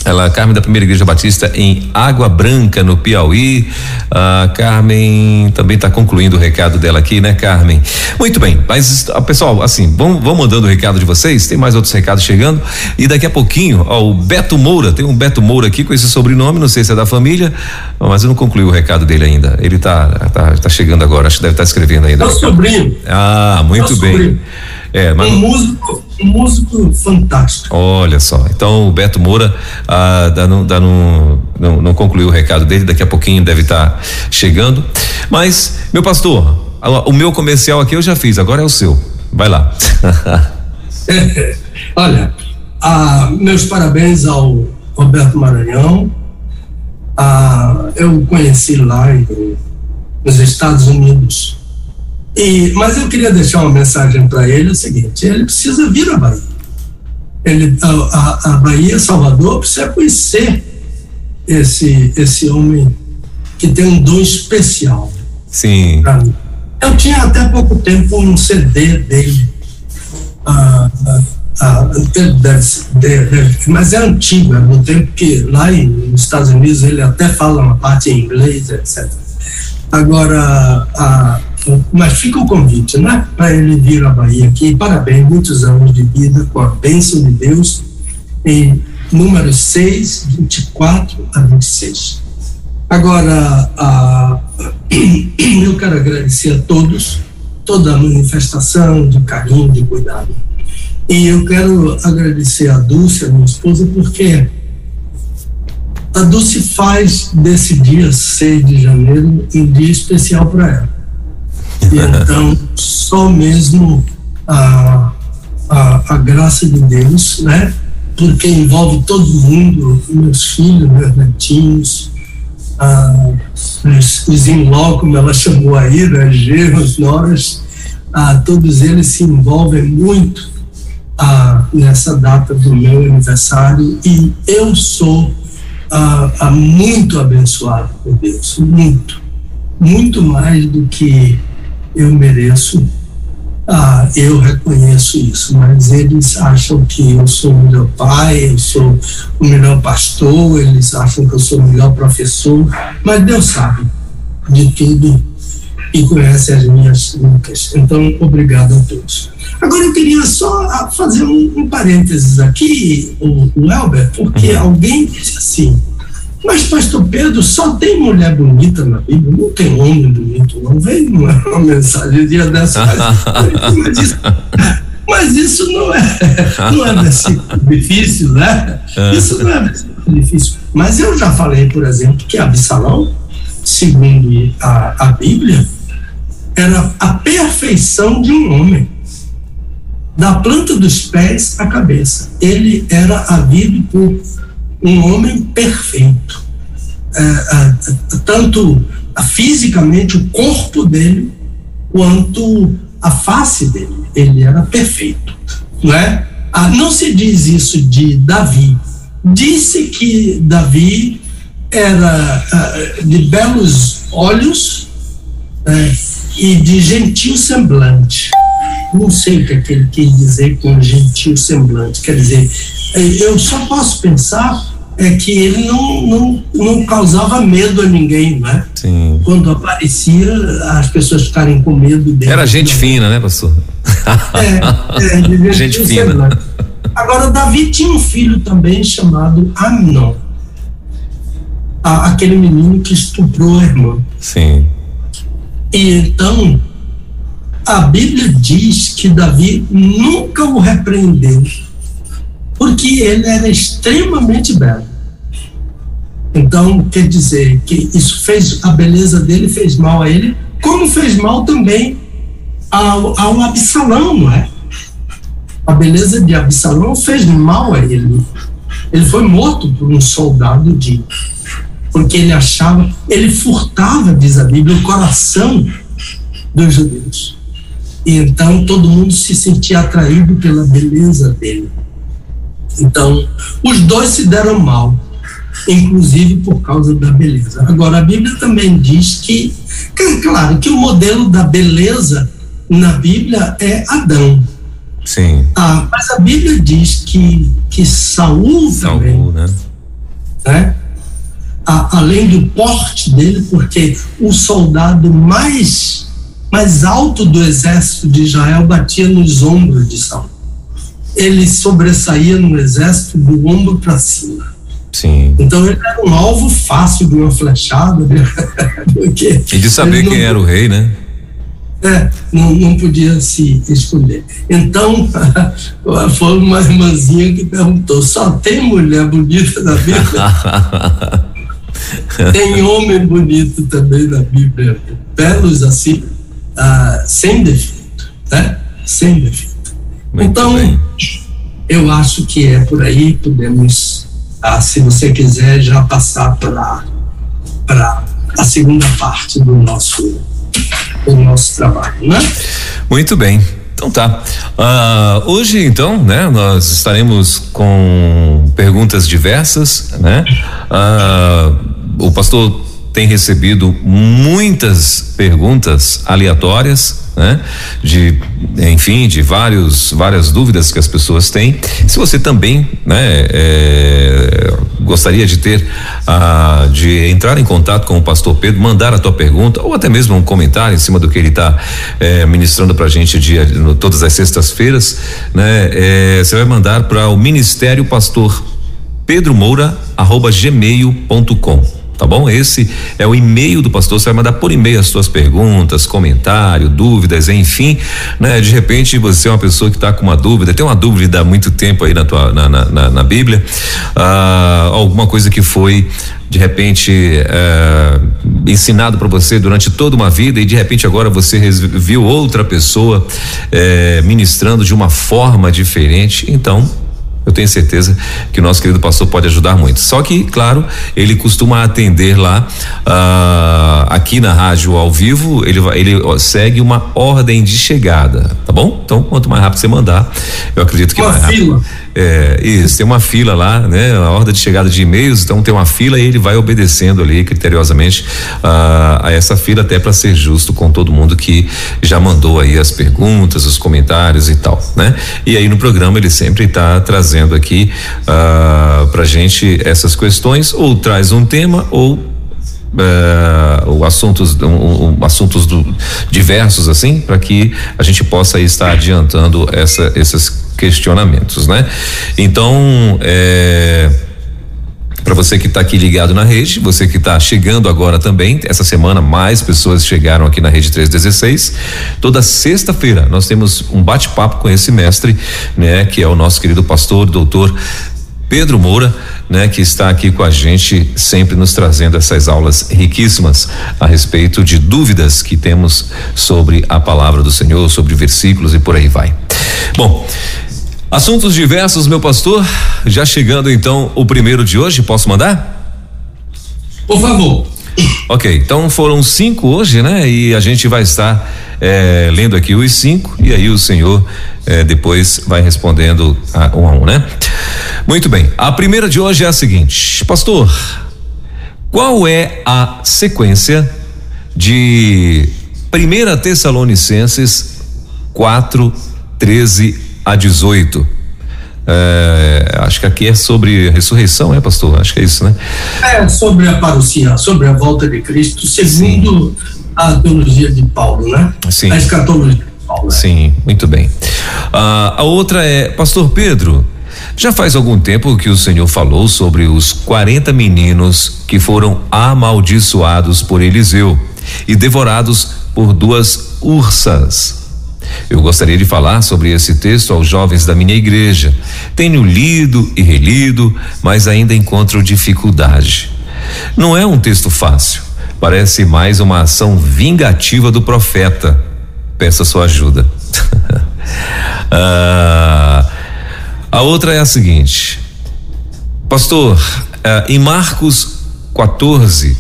ela, Carmen da Primeira Igreja Batista em Água Branca, no Piauí. A Carmen também está concluindo o recado dela aqui, né, Carmen? Muito bem, mas ah, pessoal, assim, vão, vão mandando o recado de vocês, tem mais outros recados chegando. E daqui a pouquinho, ó, o Beto Moura, tem um Beto Moura aqui com esse sobrenome, não sei se é da família, mas eu não concluí o recado dele ainda. Ele está tá, tá chegando agora, acho que deve estar tá escrevendo ainda. É o sobrinho. Ah, muito é bem. Sobrinho. É, mas... Um músico, um músico fantástico. Olha só, então o Beto Moura ah, dá no, dá no, não, não concluiu o recado dele, daqui a pouquinho deve estar tá chegando. Mas, meu pastor, o meu comercial aqui eu já fiz, agora é o seu. Vai lá. Olha, ah, meus parabéns ao Roberto Maranhão. Ah, eu conheci lá em, nos Estados Unidos e, mas eu queria deixar uma mensagem para ele: é o seguinte, ele precisa vir à Bahia. Ele, a, a, a Bahia, Salvador, precisa conhecer esse, esse homem que tem um dom especial. Sim. Eu tinha até pouco tempo um CD dele. Ah, ah, ah, mas é antigo, é no tempo que lá nos Estados Unidos ele até fala uma parte em inglês, etc. Agora, a, mas fica o convite, né? Para ele vir à Bahia aqui. Parabéns, muitos anos de vida com a bênção de Deus em números 6, 24 a 26. Agora, a, eu quero agradecer a todos, toda a manifestação de carinho, de cuidado. E eu quero agradecer a Dulce, a minha esposa, porque a Dulce faz desse dia 6 de janeiro um dia especial para ela. E então, só mesmo a, a, a graça de Deus, né? Porque envolve todo mundo, meus filhos, meus netinhos, ah, os, os in-law, como ela chamou aí, né, genros, noras, ah, todos eles se envolvem muito ah, nessa data do meu aniversário. E eu sou ah, muito abençoado por Deus, muito, muito mais do que eu mereço. Ah, eu reconheço isso, mas eles acham que eu sou o melhor pai, eu sou o melhor pastor, eles acham que eu sou o melhor professor, mas Deus sabe de tudo e conhece as minhas lucas. Então, obrigado a todos. Agora, eu queria só ah, fazer um, um parênteses aqui, o, o Elber, porque uhum. alguém disse assim: mas, pastor Pedro, só tem mulher bonita na Bíblia, não tem homem bonito, não. Veio uma, uma mensagem dia dessa. mas, isso, mas isso não é, não é versículo difícil, né? Isso não é versículo difícil. Mas eu já falei, por exemplo, que Absalão, segundo a, a Bíblia, era a perfeição de um homem. Da planta dos pés à cabeça. Ele era havido por um homem perfeito. É, é, tanto fisicamente o corpo dele, quanto a face dele. Ele era perfeito. Não, é? Ah, não se diz isso de Davi. Disse que Davi era ah, de belos olhos, é, e de gentil semblante. Não sei o que, é que ele quis dizer com gentil semblante. Quer dizer, é, eu só posso pensar é que ele não, não, não causava medo a ninguém, né? Sim. Quando aparecia, as pessoas ficarem com medo dele. Era gente fina, né, pastor? É, é gente fina. Semblante. Agora, Davi tinha um filho também chamado Amnon. Aquele menino que estuprou a irmã. Sim. E então, a Bíblia diz que Davi nunca o repreendeu, porque ele era extremamente belo. Então, quer dizer que isso fez, a beleza dele fez mal a ele, como fez mal também ao, ao Absalão, não é? A beleza de Absalão fez mal a ele. Ele foi morto por um soldado de porque ele achava, ele furtava, diz a Bíblia, o coração dos judeus. E então todo mundo se sentia atraído pela beleza dele. Então, os dois se deram mal, inclusive por causa da beleza. Agora, a Bíblia também diz que, claro, que o modelo da beleza na Bíblia é Adão. Sim. Ah, mas a Bíblia diz que, que Saul, Saul também, né? né? a, além do porte dele, porque o soldado mais, mais alto do exército de Israel batia nos ombros de Saul. Ele sobressaía no exército do ombro para cima. Sim. Então ele era um alvo fácil de uma flechada. Né? e de saber quem era o rei, né? É, não, não podia se esconder. Então, foi uma irmãzinha que perguntou: só tem mulher bonita na Bíblia? Tem homem bonito também na Bíblia, belos assim, ah, sem defeito, né? Sem defeito. Muito então, bem. eu acho que é por aí, podemos, ah, se você quiser, já passar para a segunda parte do nosso do nosso trabalho, né? Muito bem. Então tá. Uh, hoje, então, né, nós estaremos com perguntas diversas, né? Uh, o pastor tem recebido muitas perguntas aleatórias, né? De, enfim, de vários, várias dúvidas que as pessoas têm. Se você também, né, é, gostaria de ter, ah, de entrar em contato com o pastor Pedro, mandar a tua pergunta ou até mesmo um comentário em cima do que ele está é, ministrando para a gente dia, no, todas as sextas-feiras, né? É, você vai mandar para o Ministério Pastor Pedro Moura arroba gmail.com tá bom? Esse é o e-mail do pastor, você vai mandar por e-mail as suas perguntas, comentário, dúvidas, enfim, né? De repente você é uma pessoa que está com uma dúvida, tem uma dúvida há muito tempo aí na tua, na, na, na, na Bíblia, ah, alguma coisa que foi de repente eh, ensinado para você durante toda uma vida e de repente agora você viu outra pessoa eh, ministrando de uma forma diferente, então eu tenho certeza que o nosso querido pastor pode ajudar muito. Só que, claro, ele costuma atender lá uh, aqui na rádio ao vivo, ele ele segue uma ordem de chegada, tá bom? Então, quanto mais rápido você mandar, eu acredito que uma mais fila. É, isso, tem uma fila lá, né? A ordem de chegada de e-mails, então tem uma fila e ele vai obedecendo ali criteriosamente uh, a essa fila até para ser justo com todo mundo que já mandou aí as perguntas, os comentários e tal, né? E aí no programa ele sempre está trazendo aqui uh, pra gente essas questões ou traz um tema ou uh, assuntos um, um, assuntos do, diversos assim para que a gente possa estar adiantando essa esses questionamentos, né? Então, é, para você que está aqui ligado na rede, você que está chegando agora também, essa semana mais pessoas chegaram aqui na rede 316. Toda sexta-feira nós temos um bate-papo com esse mestre, né, que é o nosso querido pastor, doutor Pedro Moura, né, que está aqui com a gente, sempre nos trazendo essas aulas riquíssimas a respeito de dúvidas que temos sobre a palavra do Senhor, sobre versículos e por aí vai. Bom, Assuntos diversos, meu pastor. Já chegando então o primeiro de hoje, posso mandar? Por favor. Ok, então foram cinco hoje, né? E a gente vai estar é, lendo aqui os cinco e aí o senhor é, depois vai respondendo a, um a um, né? Muito bem. A primeira de hoje é a seguinte, pastor. Qual é a sequência de Primeira Tessalonicenses 4, 13 a 18. É, acho que aqui é sobre ressurreição, é, pastor? Acho que é isso, né? É sobre a parousia, sobre a volta de Cristo, segundo Sim. a teologia de Paulo, né? Sim. A escatologia de Paulo. Né? Sim, muito bem. Ah, a outra é, pastor Pedro, já faz algum tempo que o Senhor falou sobre os 40 meninos que foram amaldiçoados por Eliseu e devorados por duas ursas. Eu gostaria de falar sobre esse texto aos jovens da minha igreja. Tenho lido e relido, mas ainda encontro dificuldade. Não é um texto fácil. Parece mais uma ação vingativa do profeta. Peço a sua ajuda. ah, a outra é a seguinte. Pastor, ah, em Marcos 14,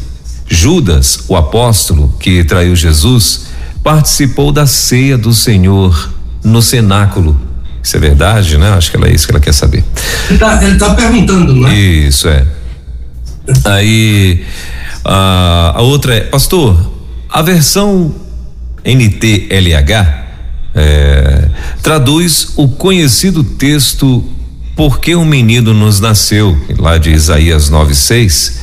Judas, o apóstolo que traiu Jesus, participou da ceia do Senhor no cenáculo. Isso é verdade, né? Acho que ela é isso que ela quer saber. Ele tá, ele tá perguntando, né? Isso é. Aí a, a outra é, pastor, a versão NTLH é, traduz o conhecido texto Porque um menino nos nasceu, lá de Isaías 9:6.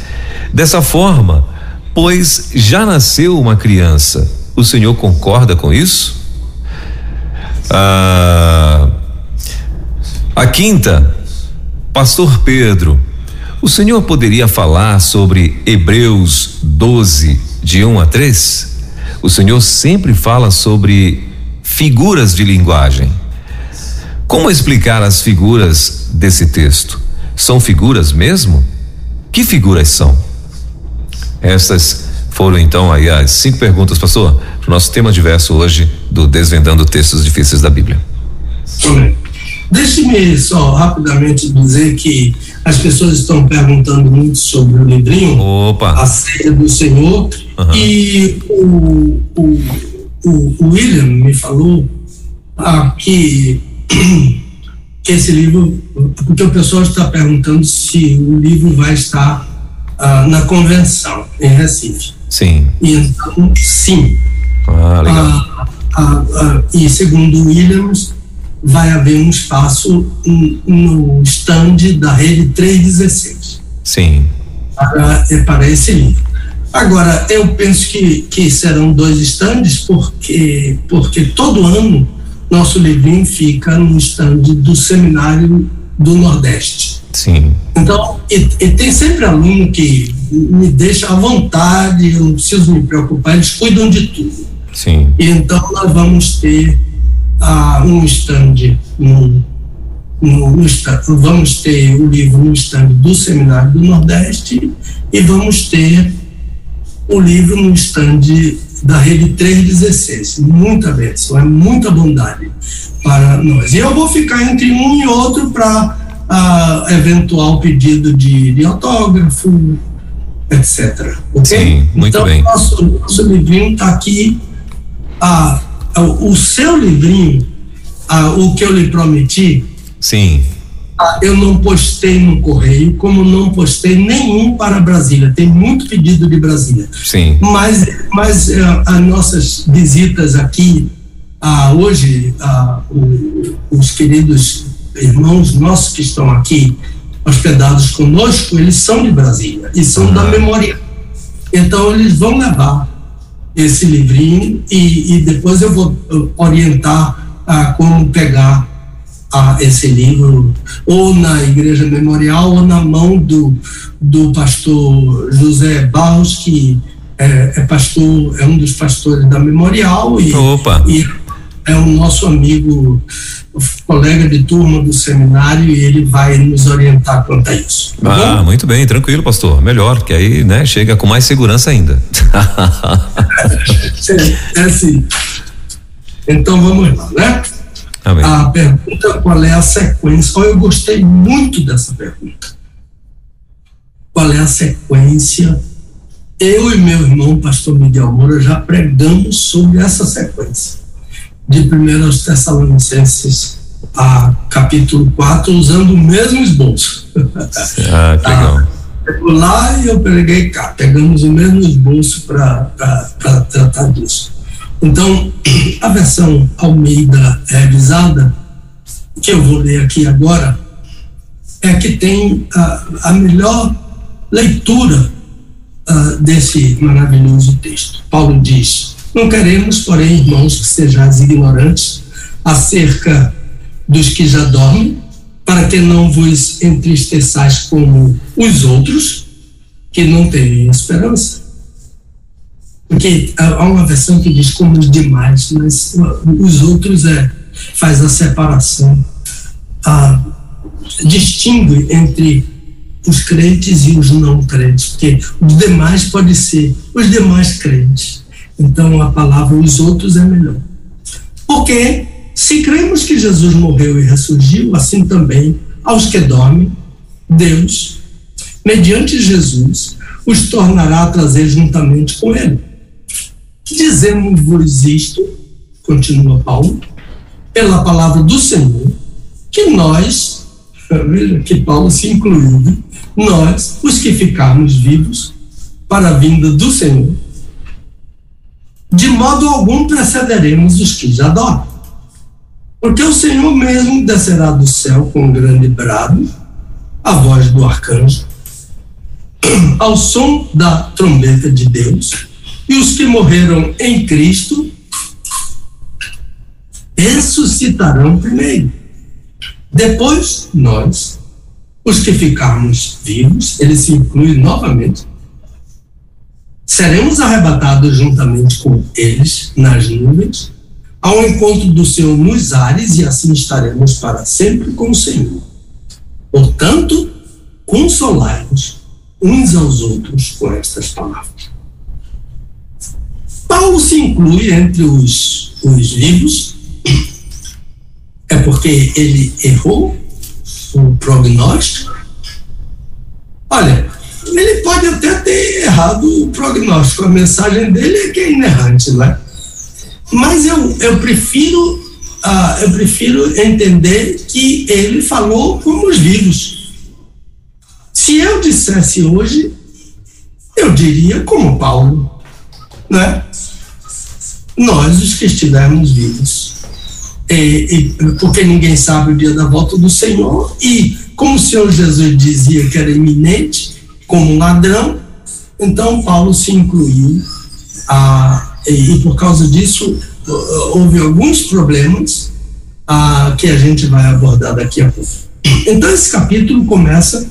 Dessa forma, pois já nasceu uma criança o senhor concorda com isso? Ah, a quinta, Pastor Pedro, o senhor poderia falar sobre Hebreus 12, de 1 a 3? O senhor sempre fala sobre figuras de linguagem. Como explicar as figuras desse texto? São figuras mesmo? Que figuras são? Essas foram então aí as cinco perguntas, pastor, para o nosso tema diverso hoje do Desvendando Textos Difíceis da Bíblia. Deixe-me só rapidamente dizer que as pessoas estão perguntando muito sobre o livrinho, Opa. a ceia do Senhor, uhum. e o, o, o, William me falou ah, que, que esse livro, porque o pessoal está perguntando se o livro vai estar ah, na convenção em Recife. Sim. Então, sim. Ah, legal. Ah, ah, ah, e segundo Williams, vai haver um espaço no stand da rede 316. Sim. Para, é para esse livro. Agora, eu penso que, que serão dois stands, porque, porque todo ano nosso livrinho fica no stand do Seminário do Nordeste. Sim. Então, e, e, tem sempre aluno que me deixa à vontade, eu não preciso me preocupar, eles cuidam de tudo. Sim. Então nós vamos ter ah, um stand no, no, no, vamos ter o livro no estande do Seminário do Nordeste e vamos ter o livro no estande da Rede 316. Muita bênção, é muita bondade para nós. E eu vou ficar entre um e outro para uh, eventual pedido de, de autógrafo, etc. Okay? Sim, muito então, bem. Nosso, nosso livrinho está aqui. Ah, o seu livrinho, ah, o que eu lhe prometi. Sim. Ah, eu não postei no correio, como não postei nenhum para Brasília. Tem muito pedido de Brasília. Sim. Mas, mas ah, as nossas visitas aqui, ah, hoje, ah, o, os queridos irmãos nossos que estão aqui hospedados conosco, eles são de Brasília e são uhum. da memória. Então, eles vão levar esse livrinho e, e depois eu vou orientar a como pegar a, esse livro ou na igreja memorial ou na mão do, do pastor José Barros que é, é pastor é um dos pastores da memorial e, e é o nosso amigo colega de turma do seminário e ele vai nos orientar quanto a isso. Tá ah, bom? muito bem, tranquilo, pastor. Melhor, que aí, né, chega com mais segurança ainda. é, é assim. Então vamos lá, né? Amém. A pergunta qual é a sequência? Oh, eu gostei muito dessa pergunta. Qual é a sequência? Eu e meu irmão, pastor Miguel Moura, já pregamos sobre essa sequência de 1 Tessalonicenses a capítulo 4, usando o mesmo esboço. Ah, que legal. Pegou lá e eu preguei cá, pegamos o mesmo esboço para tratar disso. Então, a versão Almeida revisada, que eu vou ler aqui agora, é que tem a, a melhor leitura uh, desse maravilhoso texto. Paulo diz: Não queremos, porém, irmãos, que sejais ignorantes acerca dos que já dormem, para que não vos entristeçais como os outros, que não têm esperança. Porque há uma versão que diz como demais, mas os outros é, faz a separação, a, distingue entre os crentes e os não crentes, porque os demais pode ser os demais crentes. Então a palavra os outros é melhor. Porque se cremos que Jesus morreu e ressurgiu, assim também aos que dormem, Deus, mediante Jesus, os tornará a trazer juntamente com Ele. Dizemos-vos isto, continua Paulo, pela palavra do Senhor, que nós, veja que Paulo se incluiu, nós, os que ficarmos vivos para a vinda do Senhor, de modo algum precederemos os que já dormem. Porque o Senhor mesmo descerá do céu com um grande brado, a voz do arcanjo, ao som da trombeta de Deus, e os que morreram em Cristo ressuscitarão primeiro. Depois, nós, os que ficarmos vivos, ele se inclui novamente, seremos arrebatados juntamente com eles nas nuvens ao encontro do Senhor nos ares e assim estaremos para sempre com o Senhor. Portanto, consolai-nos uns aos outros com estas palavras. Paulo se inclui entre os, os vivos, é porque ele errou o prognóstico. Olha, ele pode até ter errado o prognóstico, a mensagem dele é que é inerrante, né? Mas eu, eu prefiro uh, eu prefiro entender que ele falou como os vivos. Se eu dissesse hoje, eu diria como Paulo, né? Nós os que estivermos vivos. E, e, porque ninguém sabe o dia da volta do Senhor e como o Senhor Jesus dizia que era iminente, como um ladrão, então Paulo se incluiu a e, por causa disso houve alguns problemas ah, que a gente vai abordar daqui a pouco. Então, esse capítulo começa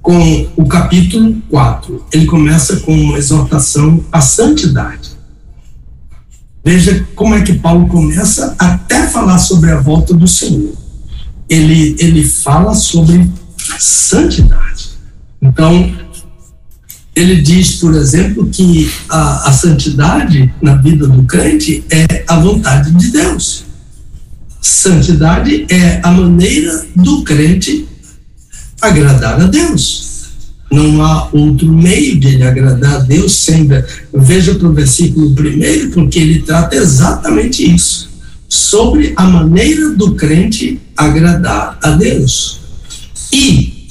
com o capítulo 4. Ele começa com uma exortação à santidade. Veja como é que Paulo começa até falar sobre a volta do Senhor. ele, ele fala sobre santidade. Então, ele diz, por exemplo, que a, a santidade na vida do crente é a vontade de Deus. Santidade é a maneira do crente agradar a Deus. Não há outro meio de ele agradar a Deus sem. Veja para o versículo primeiro, porque ele trata exatamente isso. Sobre a maneira do crente agradar a Deus. E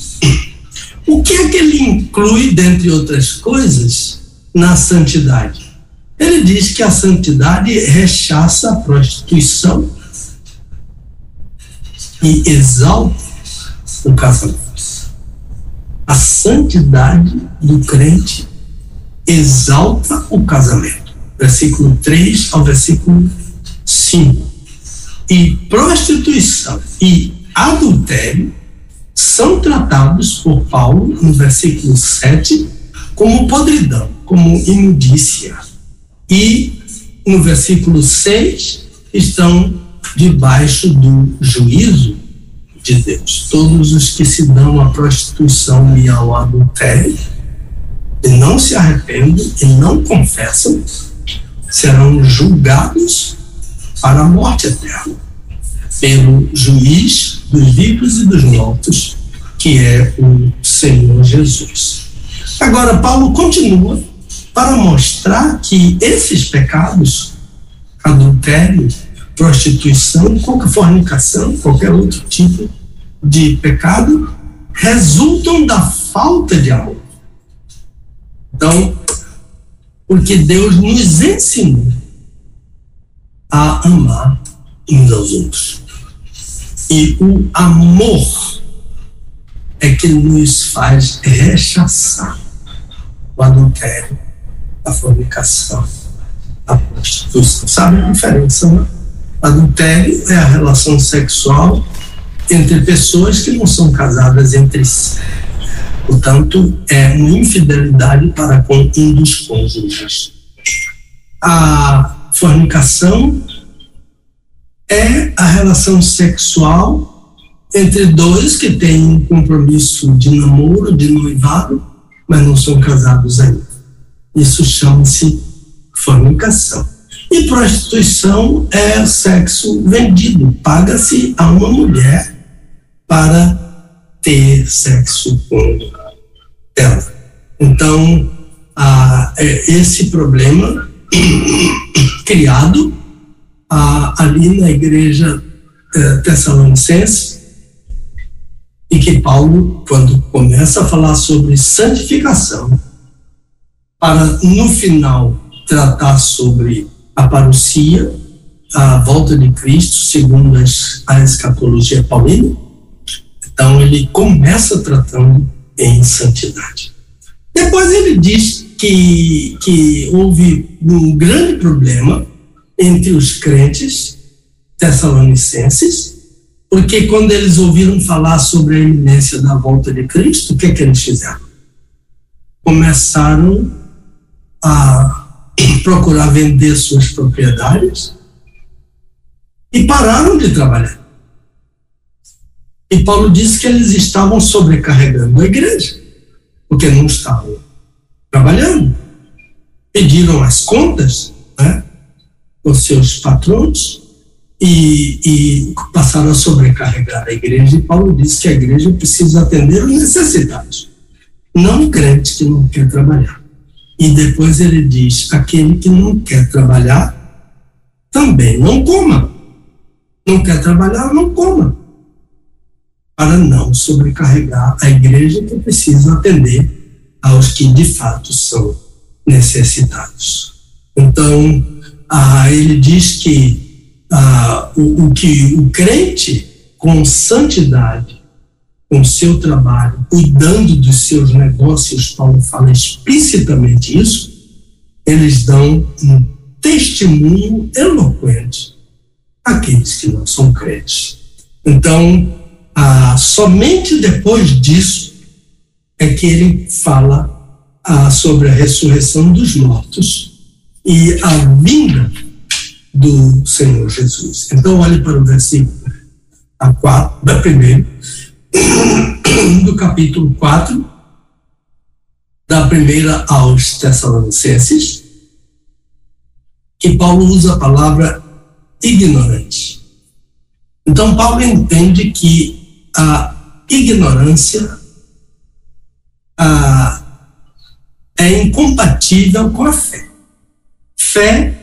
o que é que ele inclui, dentre outras coisas, na santidade? Ele diz que a santidade rechaça a prostituição e exalta o casamento. A santidade do crente exalta o casamento. Versículo 3 ao versículo 5. E prostituição e adultério são tratados por Paulo no versículo 7 como podridão, como imundícia. E no versículo 6 estão debaixo do juízo de Deus. Todos os que se dão à prostituição e ao adultério e não se arrependem e não confessam serão julgados para a morte eterna pelo juiz dos vivos e dos mortos, que é o Senhor Jesus. Agora, Paulo continua para mostrar que esses pecados, adultério, prostituição, qualquer fornicação, qualquer outro tipo de pecado, resultam da falta de amor. Então, porque Deus nos ensinou a amar uns aos outros. E o amor é que nos faz rechaçar o adultério, a fornicação, a prostituição. Sabe a diferença, né? Adultério é a relação sexual entre pessoas que não são casadas entre si. Portanto, é uma infidelidade para com um dos cônjuges. A fornicação é a relação sexual entre dois que têm um compromisso de namoro, de noivado, mas não são casados ainda. Isso chama-se fornicação. E prostituição é sexo vendido. Paga-se a uma mulher para ter sexo com ela. Então, a, é esse problema criado a, ali na igreja é, tessalonicense e que Paulo, quando começa a falar sobre santificação, para no final tratar sobre a parousia, a volta de Cristo, segundo a escatologia paulina. Então, ele começa tratando em santidade. Depois ele diz que, que houve um grande problema entre os crentes tessalonicenses, porque quando eles ouviram falar sobre a iminência da volta de Cristo, o que, é que eles fizeram? Começaram a procurar vender suas propriedades e pararam de trabalhar. E Paulo disse que eles estavam sobrecarregando a igreja, porque não estavam trabalhando. Pediram as contas né, os seus patrões e, e passaram a sobrecarregar a igreja. E Paulo disse que a igreja precisa atender os necessitados, não crente que não quer trabalhar. E depois ele diz: aquele que não quer trabalhar, também não coma. Não quer trabalhar, não coma. Para não sobrecarregar a igreja que precisa atender aos que de fato são necessitados. Então, ah, ele diz que ah, o, o que o crente com santidade com seu trabalho, cuidando dos seus negócios, Paulo fala explicitamente isso, eles dão um testemunho eloquente àqueles que não são crentes. Então, ah, somente depois disso é que ele fala ah, sobre a ressurreição dos mortos e a vinda do Senhor Jesus. Então, olhe para o versículo a 4, da primeira, do capítulo 4, da primeira aos Tessalonicenses, que Paulo usa a palavra ignorante. Então, Paulo entende que a ignorância a, é incompatível com a fé. Fé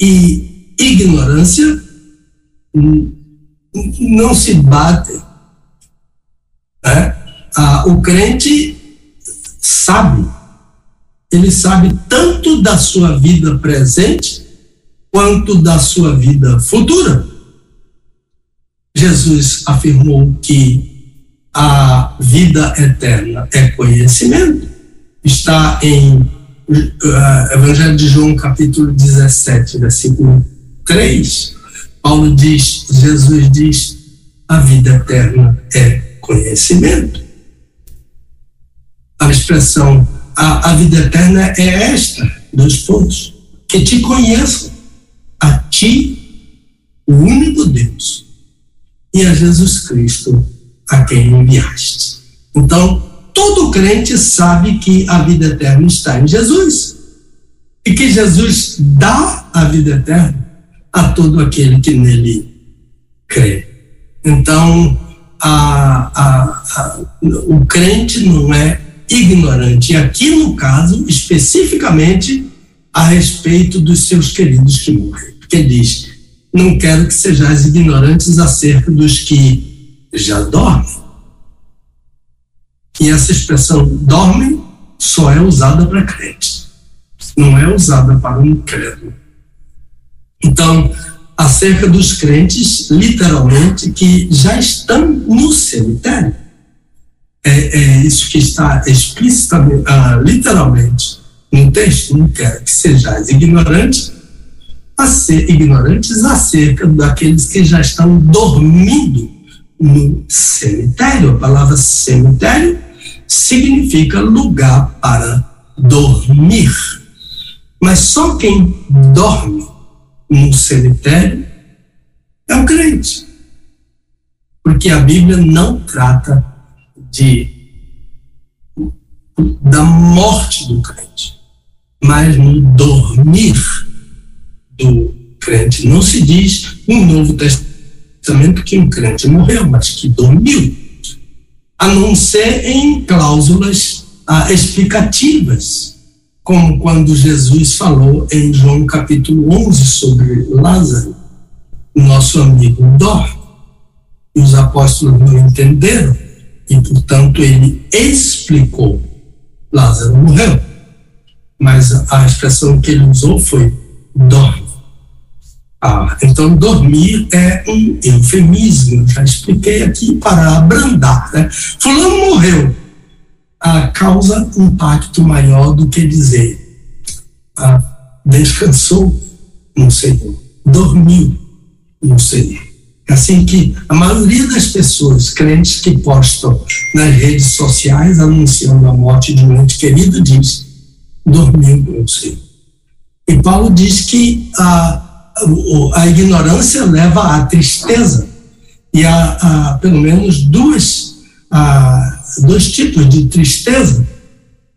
e ignorância não se batem. Né? Ah, o crente sabe, ele sabe tanto da sua vida presente quanto da sua vida futura. Jesus afirmou que a vida eterna é conhecimento. Está em uh, Evangelho de João, capítulo 17, versículo 3. Paulo diz, Jesus diz, a vida eterna é conhecimento. A expressão a, a vida eterna é esta, dois pontos, que te conheçam, a ti, o único Deus, e a Jesus Cristo, a quem enviaste. Então, todo crente sabe que a vida eterna está em Jesus, e que Jesus dá a vida eterna a todo aquele que nele crê. Então, a, a, a, o crente não é ignorante. E aqui, no caso, especificamente a respeito dos seus queridos que morrem. Porque diz: Não quero que sejais ignorantes acerca dos que já dormem. E essa expressão dormem só é usada para crente, não é usada para um incrédulo. Então, acerca dos crentes, literalmente, que já estão no cemitério. É, é isso que está explicitamente, ah, literalmente, no texto, não quer que sejais ignorantes, a ser, ignorantes acerca daqueles que já estão dormindo no cemitério. A palavra cemitério significa lugar para dormir. Mas só quem dorme no cemitério é o crente. Porque a Bíblia não trata de da morte do crente, mas no dormir do crente. Não se diz no Novo Testamento que um crente morreu, mas que dormiu, a não ser em cláusulas ah, explicativas como quando Jesus falou em João capítulo 11 sobre Lázaro, nosso amigo dorme. E os apóstolos não entenderam e, portanto, ele explicou. Lázaro morreu. Mas a expressão que ele usou foi dorme. Ah, então, dormir é um eufemismo, já expliquei aqui, para abrandar. Né? Fulano morreu ah, causa impacto maior do que dizer ah, descansou? No Senhor, dormiu? No Senhor. Assim que a maioria das pessoas crentes que postam nas redes sociais anunciando a morte de um ente querido diz dormiu? No Senhor. E Paulo diz que a, a ignorância leva à tristeza. E há, há pelo menos duas a, dois tipos de tristeza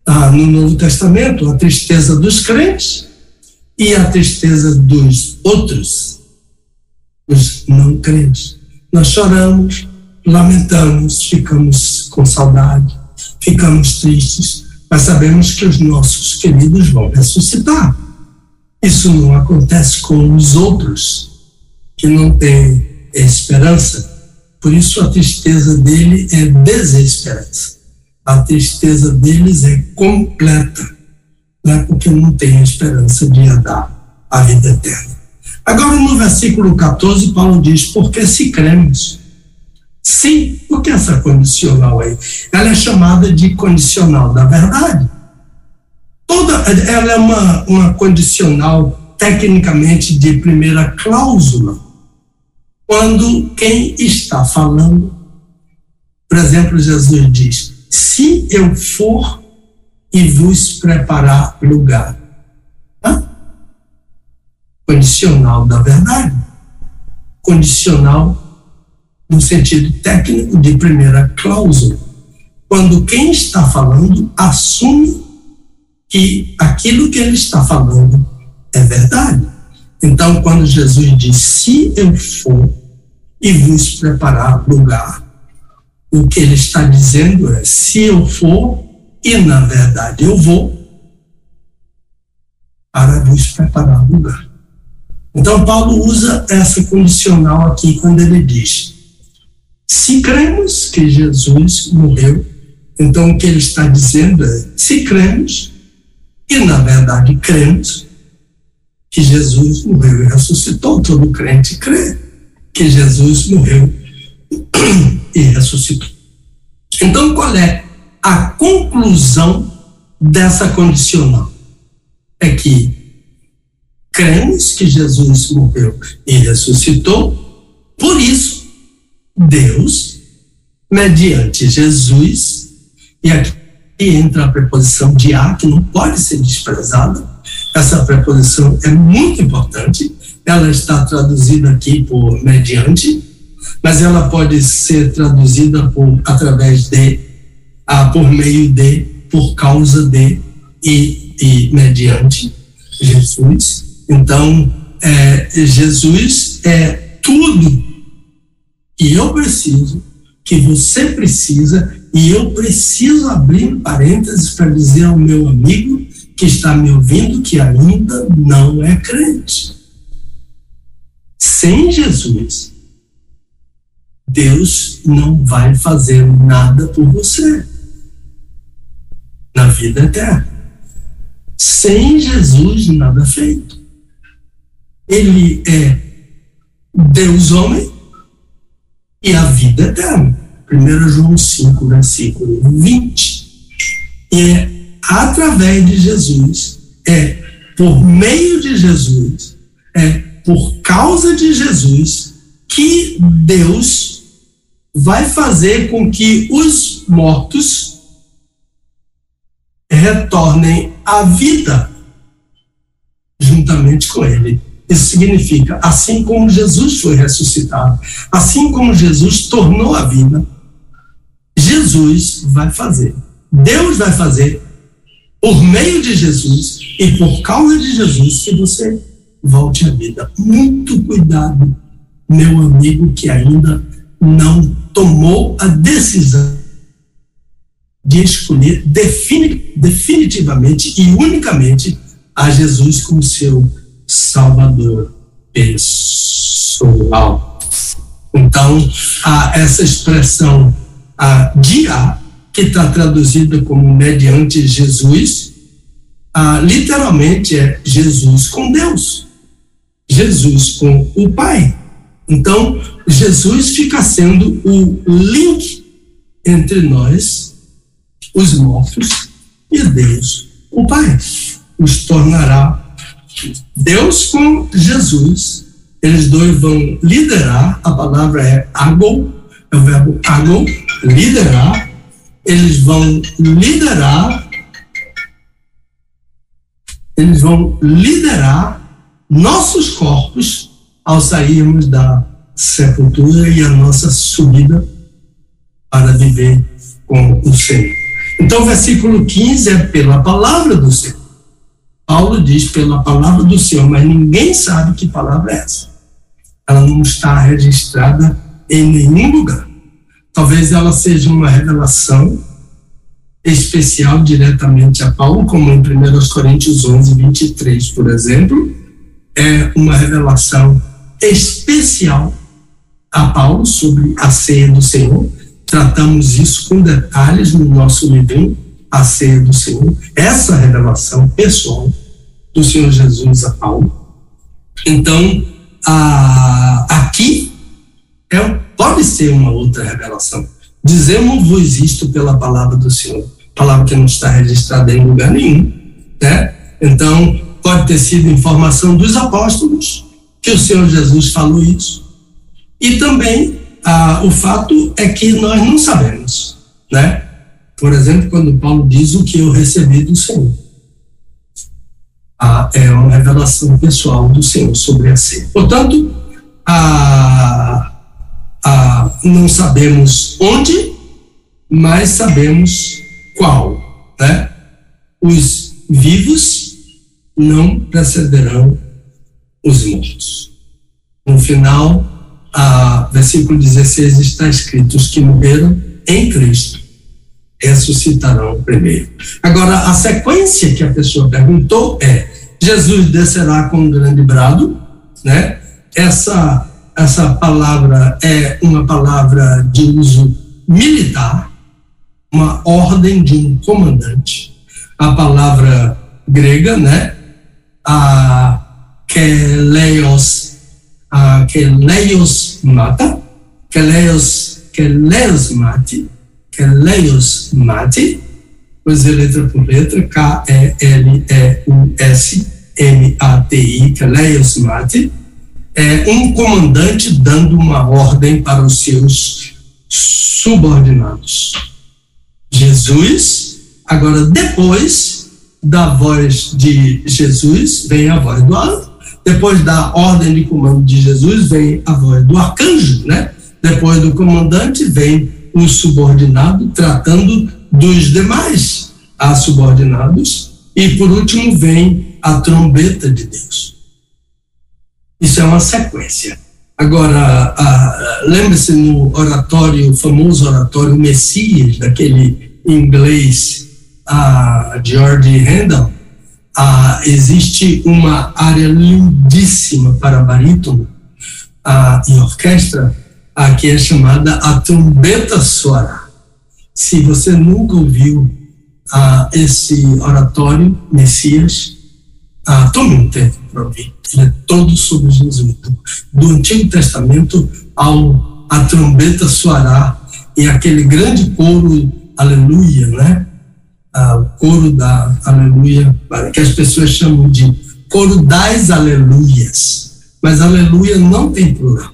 ah, no Novo Testamento: a tristeza dos crentes e a tristeza dos outros, os não crentes. Nós choramos, lamentamos, ficamos com saudade, ficamos tristes, mas sabemos que os nossos queridos vão ressuscitar. Isso não acontece com os outros que não têm esperança por isso a tristeza dele é desesperança. A tristeza deles é completa, né? porque não tem esperança de dar a vida eterna. Agora, no versículo 14, Paulo diz: Porque se cremos. Sim, por que essa condicional aí? Ela é chamada de condicional da verdade. Toda, ela é uma, uma condicional, tecnicamente, de primeira cláusula quando quem está falando, por exemplo, Jesus diz: Se eu for e vos preparar lugar. Hã? Condicional da verdade. Condicional no sentido técnico de primeira cláusula, quando quem está falando assume que aquilo que ele está falando é verdade. Então, quando Jesus diz: Se eu for e vos preparar lugar, o que ele está dizendo é: se eu for, e na verdade eu vou, para vos preparar lugar. Então, Paulo usa essa condicional aqui quando ele diz: se cremos que Jesus morreu, então o que ele está dizendo é: se cremos, e na verdade cremos, que Jesus morreu e ressuscitou, todo crente crê que Jesus morreu e ressuscitou. Então, qual é a conclusão dessa condicional? É que cremos que Jesus morreu e ressuscitou, por isso, Deus, mediante Jesus, e aqui entra a preposição de a, que não pode ser desprezada, essa preposição é muito importante, ela está traduzida aqui por mediante, mas ela pode ser traduzida por através de, ah, por meio de, por causa de e, e mediante Jesus. Então, é, Jesus é tudo que eu preciso, que você precisa, e eu preciso abrir parênteses para dizer ao meu amigo que está me ouvindo que ainda não é crente. Sem Jesus, Deus não vai fazer nada por você na vida eterna. Sem Jesus, nada feito ele é Deus homem e a vida eterna. 1 João 5, versículo 20. E é através de Jesus, é por meio de Jesus, é por causa de Jesus que Deus vai fazer com que os mortos retornem à vida juntamente com ele. Isso significa, assim como Jesus foi ressuscitado, assim como Jesus tornou a vida, Jesus vai fazer. Deus vai fazer por meio de Jesus e por causa de Jesus que você volte à vida. Muito cuidado, meu amigo que ainda não tomou a decisão de escolher definitivamente e unicamente a Jesus como seu Salvador pessoal. Então, essa expressão a, dia, que está traduzida como mediante Jesus, literalmente é Jesus com Deus, Jesus com o Pai. Então, Jesus fica sendo o link entre nós, os mortos, e Deus, o Pai. Os tornará Deus com Jesus, eles dois vão liderar, a palavra é agol, é o verbo agol, liderar, eles vão liderar, eles vão liderar nossos corpos ao sairmos da sepultura e a nossa subida para viver com o Senhor. Então, versículo 15 é pela palavra do Senhor. Paulo diz pela palavra do Senhor, mas ninguém sabe que palavra é essa. Ela não está registrada em nenhum lugar. Talvez ela seja uma revelação especial diretamente a Paulo, como em 1 Coríntios 11, 23, por exemplo, é uma revelação especial a Paulo sobre a ceia do Senhor. Tratamos isso com detalhes no nosso livro, A Ceia do Senhor. Essa revelação pessoal do Senhor Jesus a Paulo. Então, a, aqui é, pode ser uma outra revelação. Dizemos-vos isto pela palavra do Senhor, palavra que não está registrada em lugar nenhum, né? Então, pode ter sido informação dos apóstolos que o Senhor Jesus falou isso. E também ah, o fato é que nós não sabemos, né? Por exemplo, quando Paulo diz o que eu recebi do Senhor a, é uma revelação pessoal do Senhor sobre a ceia. Portanto, a, a não sabemos onde, mas sabemos qual, né? Os vivos não precederão os mortos. No final, a versículo 16 está escrito: os que morreram em Cristo ressuscitarão primeiro. Agora, a sequência que a pessoa perguntou é: Jesus descerá com um grande brado, né? Essa essa palavra é uma palavra de uso militar, uma ordem de um comandante. A palavra grega, né? A keleios, a keleios mata, keleios, keleios mate, keleios mate, pois é letra por letra, K-E-L-E-U-S-M-A-T-I, keleios mate, é um comandante dando uma ordem para os seus subordinados. Jesus, agora depois da voz de Jesus, vem a voz do anjo. Depois da ordem de comando de Jesus, vem a voz do arcanjo, né? Depois do comandante, vem o subordinado tratando dos demais a subordinados. E por último, vem a trombeta de Deus. Isso é uma sequência. Agora, lembre-se no oratório, o famoso oratório Messias, daquele inglês a George Handel, existe uma área lindíssima para barítono a, e orquestra, a, que é chamada a trombeta soará. Se você nunca ouviu esse oratório Messias, a, tome um tempo para ouvir. Ele é todo sobre Jesus. Do Antigo Testamento ao a trombeta soará e aquele grande coro, aleluia, né? Ah, o coro da aleluia, que as pessoas chamam de coro das aleluias. Mas aleluia não tem plural.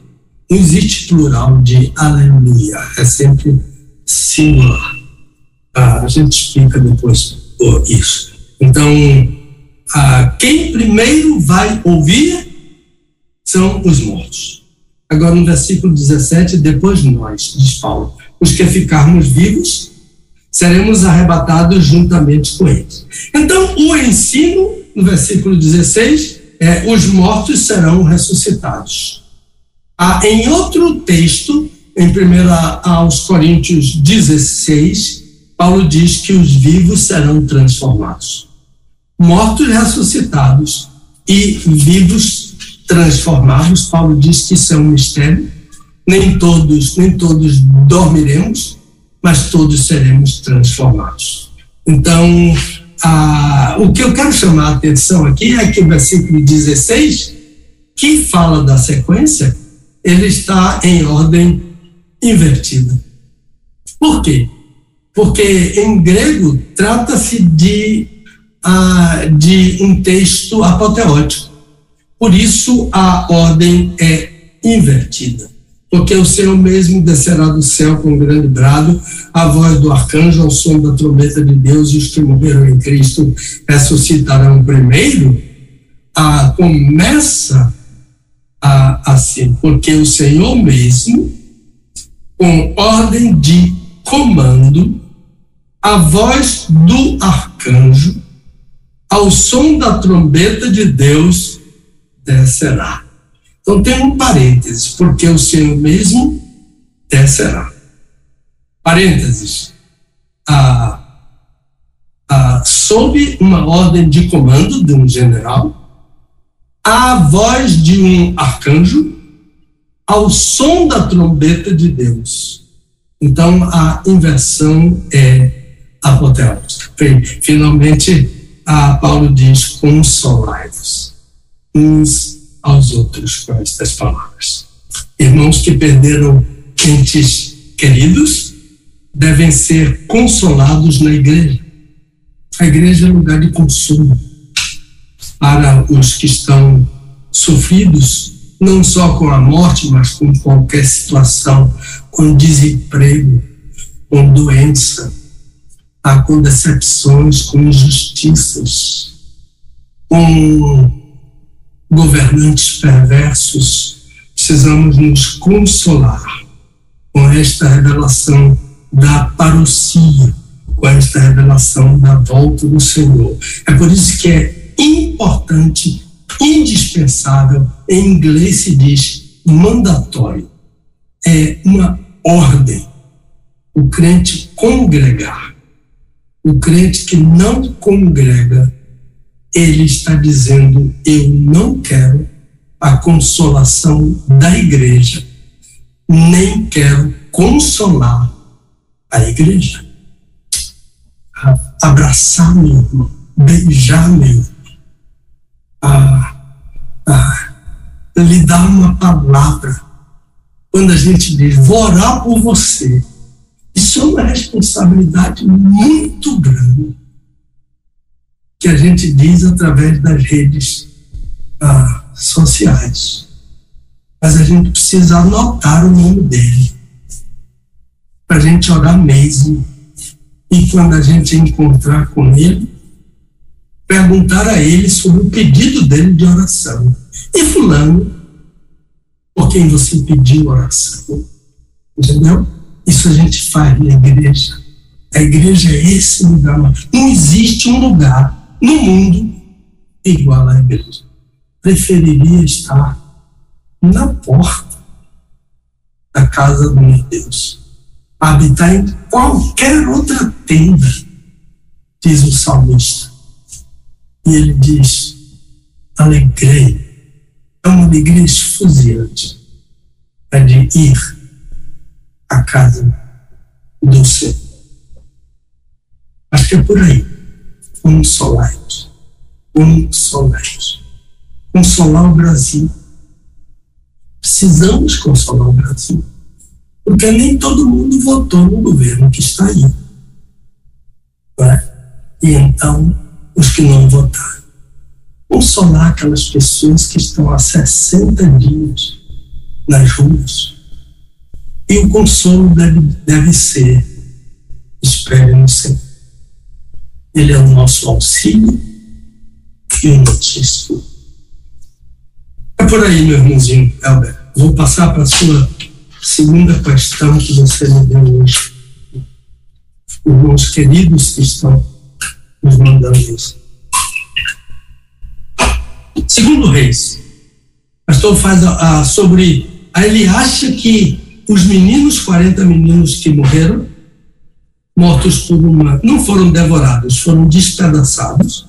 Não existe plural de aleluia. É sempre singular. Ah, a gente explica depois isso. Então, ah, quem primeiro vai ouvir são os mortos. Agora, no versículo 17, depois nós, diz Paulo, os que ficarmos vivos, seremos arrebatados juntamente com eles. Então, o ensino, no versículo 16, é: os mortos serão ressuscitados. Ah, em outro texto, em 1 aos Coríntios 16, Paulo diz que os vivos serão transformados mortos ressuscitados e vivos transformados. Paulo diz que isso é um mistério. Nem todos, nem todos dormiremos, mas todos seremos transformados. Então, a, o que eu quero chamar a atenção aqui é que o versículo 16, que fala da sequência, ele está em ordem invertida. Por quê? Porque em grego trata-se de de um texto apoteótico. Por isso a ordem é invertida. Porque o Senhor mesmo descerá do céu com um grande brado, a voz do arcanjo, ao som da trombeta de Deus, e os que morreram em Cristo ressuscitarão primeiro. Ah, começa a, assim, porque o Senhor mesmo, com ordem de comando, a voz do arcanjo, ao som da trombeta de Deus descerá. Então tem um parênteses, porque o Senhor mesmo descerá. Parênteses. A, a, sob uma ordem de comando de um general, a voz de um arcanjo, ao som da trombeta de Deus. Então a inversão é apoteótica. Finalmente, ah, Paulo diz: consolai-vos uns aos outros com estas palavras. Irmãos que perderam entes queridos devem ser consolados na igreja. A igreja é lugar de consolo para os que estão sofridos, não só com a morte, mas com qualquer situação, com desemprego, com doença, com decepções, com injustiças, com governantes perversos. Precisamos nos consolar com esta revelação da parousia, com esta revelação da volta do Senhor. É por isso que é importante, indispensável, em inglês se diz mandatório. É uma ordem. O crente congregar. O crente que não congrega, ele está dizendo: eu não quero a consolação da igreja, nem quero consolar a igreja. Abraçar meu irmão, beijar meu irmão, a, a, lhe dar uma palavra. Quando a gente diz, vou orar por você, isso é uma responsabilidade muito grande que a gente diz através das redes ah, sociais. Mas a gente precisa anotar o nome dele para a gente orar mesmo. E quando a gente encontrar com ele, perguntar a ele sobre o pedido dele de oração. E fulano, por quem você pediu oração? Entendeu? Isso a gente faz na igreja. A igreja é esse lugar. Não existe um lugar no mundo igual à igreja. Preferiria estar na porta da casa do meu Deus. Habitar em qualquer outra tenda, diz o salmista. E ele diz: alegrei. É uma alegria esfuziante. É de ir à casa do Senhor. Acho que é por aí. Consolai-te. Consolai-te. Consolar o Brasil. Precisamos consolar o Brasil. Porque nem todo mundo votou no governo que está aí. É? E então os que não votaram. Consolar aquelas pessoas que estão há 60 dias nas ruas. E o consolo deve, deve ser: espere no Senhor. Ele é o nosso auxílio e o notício. É por aí, meu irmãozinho Albert. Vou passar para a sua segunda questão que você me deu hoje. Irmãos queridos que estão nos mandando isso. Segundo Reis, pastor faz a, a, sobre. Ele acha que os meninos, 40 meninos que morreram, mortos por uma. não foram devorados, foram despedaçados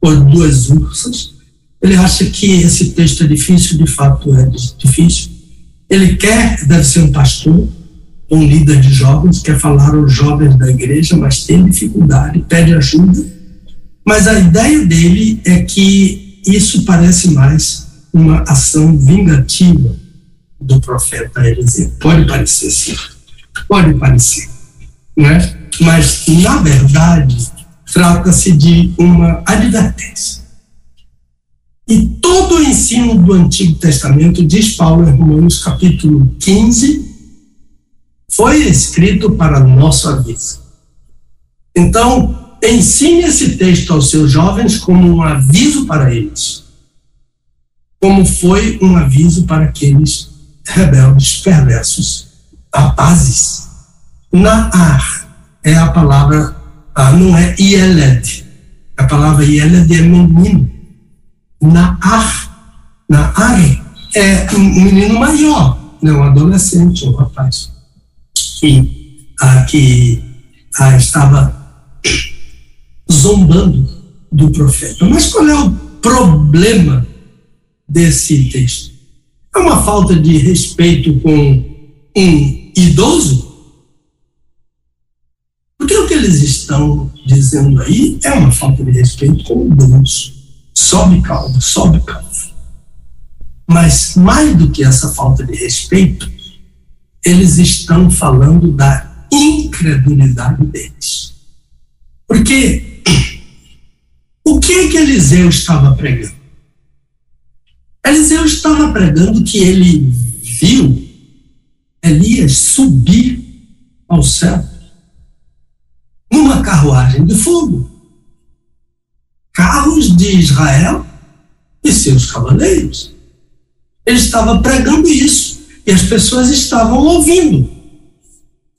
por duas ursas. Ele acha que esse texto é difícil, de fato é difícil. Ele quer, deve ser um pastor, um líder de jovens, quer falar aos jovens da igreja, mas tem dificuldade, pede ajuda. Mas a ideia dele é que isso parece mais uma ação vingativa do profeta Eliseu. Pode parecer sim, pode parecer, né? mas na verdade trata-se de uma advertência. E todo o ensino do Antigo Testamento, diz Paulo em Romanos capítulo 15, foi escrito para nosso aviso. Então, ensine esse texto aos seus jovens como um aviso para eles, como foi um aviso para aqueles rebeldes, perversos, rapazes. Naar é a palavra, ah, não é Ieled. A palavra Ieled é menino. Naar, Naar é um menino maior, não um adolescente, um rapaz que, ah, que ah, estava zombando do profeta. Mas qual é o problema desse texto? É uma falta de respeito com um idoso? Eles estão dizendo aí é uma falta de respeito com idoso. Sobe calma, sobe calma. Mas mais do que essa falta de respeito, eles estão falando da incredulidade deles. Porque o que é que Eliseu estava pregando? Eliseu estava pregando que ele viu Elias subir ao céu numa carruagem de fogo. Carros de Israel e seus cavaleiros. Ele estava pregando isso e as pessoas estavam ouvindo.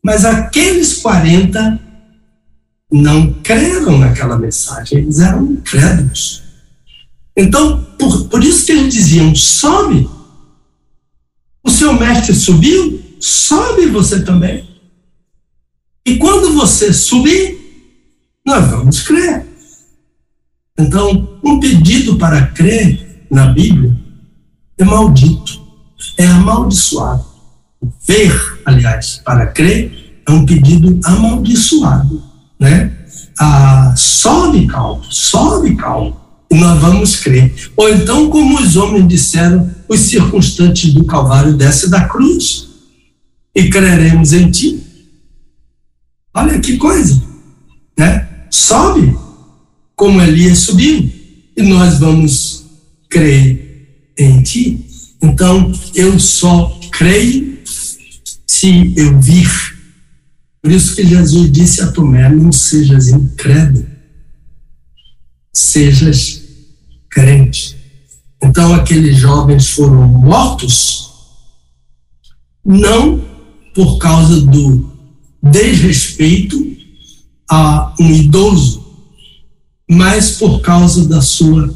Mas aqueles 40 não creram naquela mensagem, eles eram incrédulos. Então, por, por isso que eles diziam: sobe. O seu mestre subiu, sobe você também. E quando você subir, nós vamos crer. Então, um pedido para crer na Bíblia é maldito, é amaldiçoado. Ver, aliás, para crer é um pedido amaldiçoado, né? Ah, sobe calmo, sobe calmo, e nós vamos crer. Ou então, como os homens disseram, os circunstantes do Calvário desce da cruz e creremos em ti. Olha que coisa, né? Sobe, como Elias subiu, e nós vamos crer em ti. Então, eu só creio se eu vir. Por isso que Jesus disse a Tomé: não sejas incrédulo, sejas crente. Então, aqueles jovens foram mortos, não por causa do desrespeito a um idoso, mas por causa da sua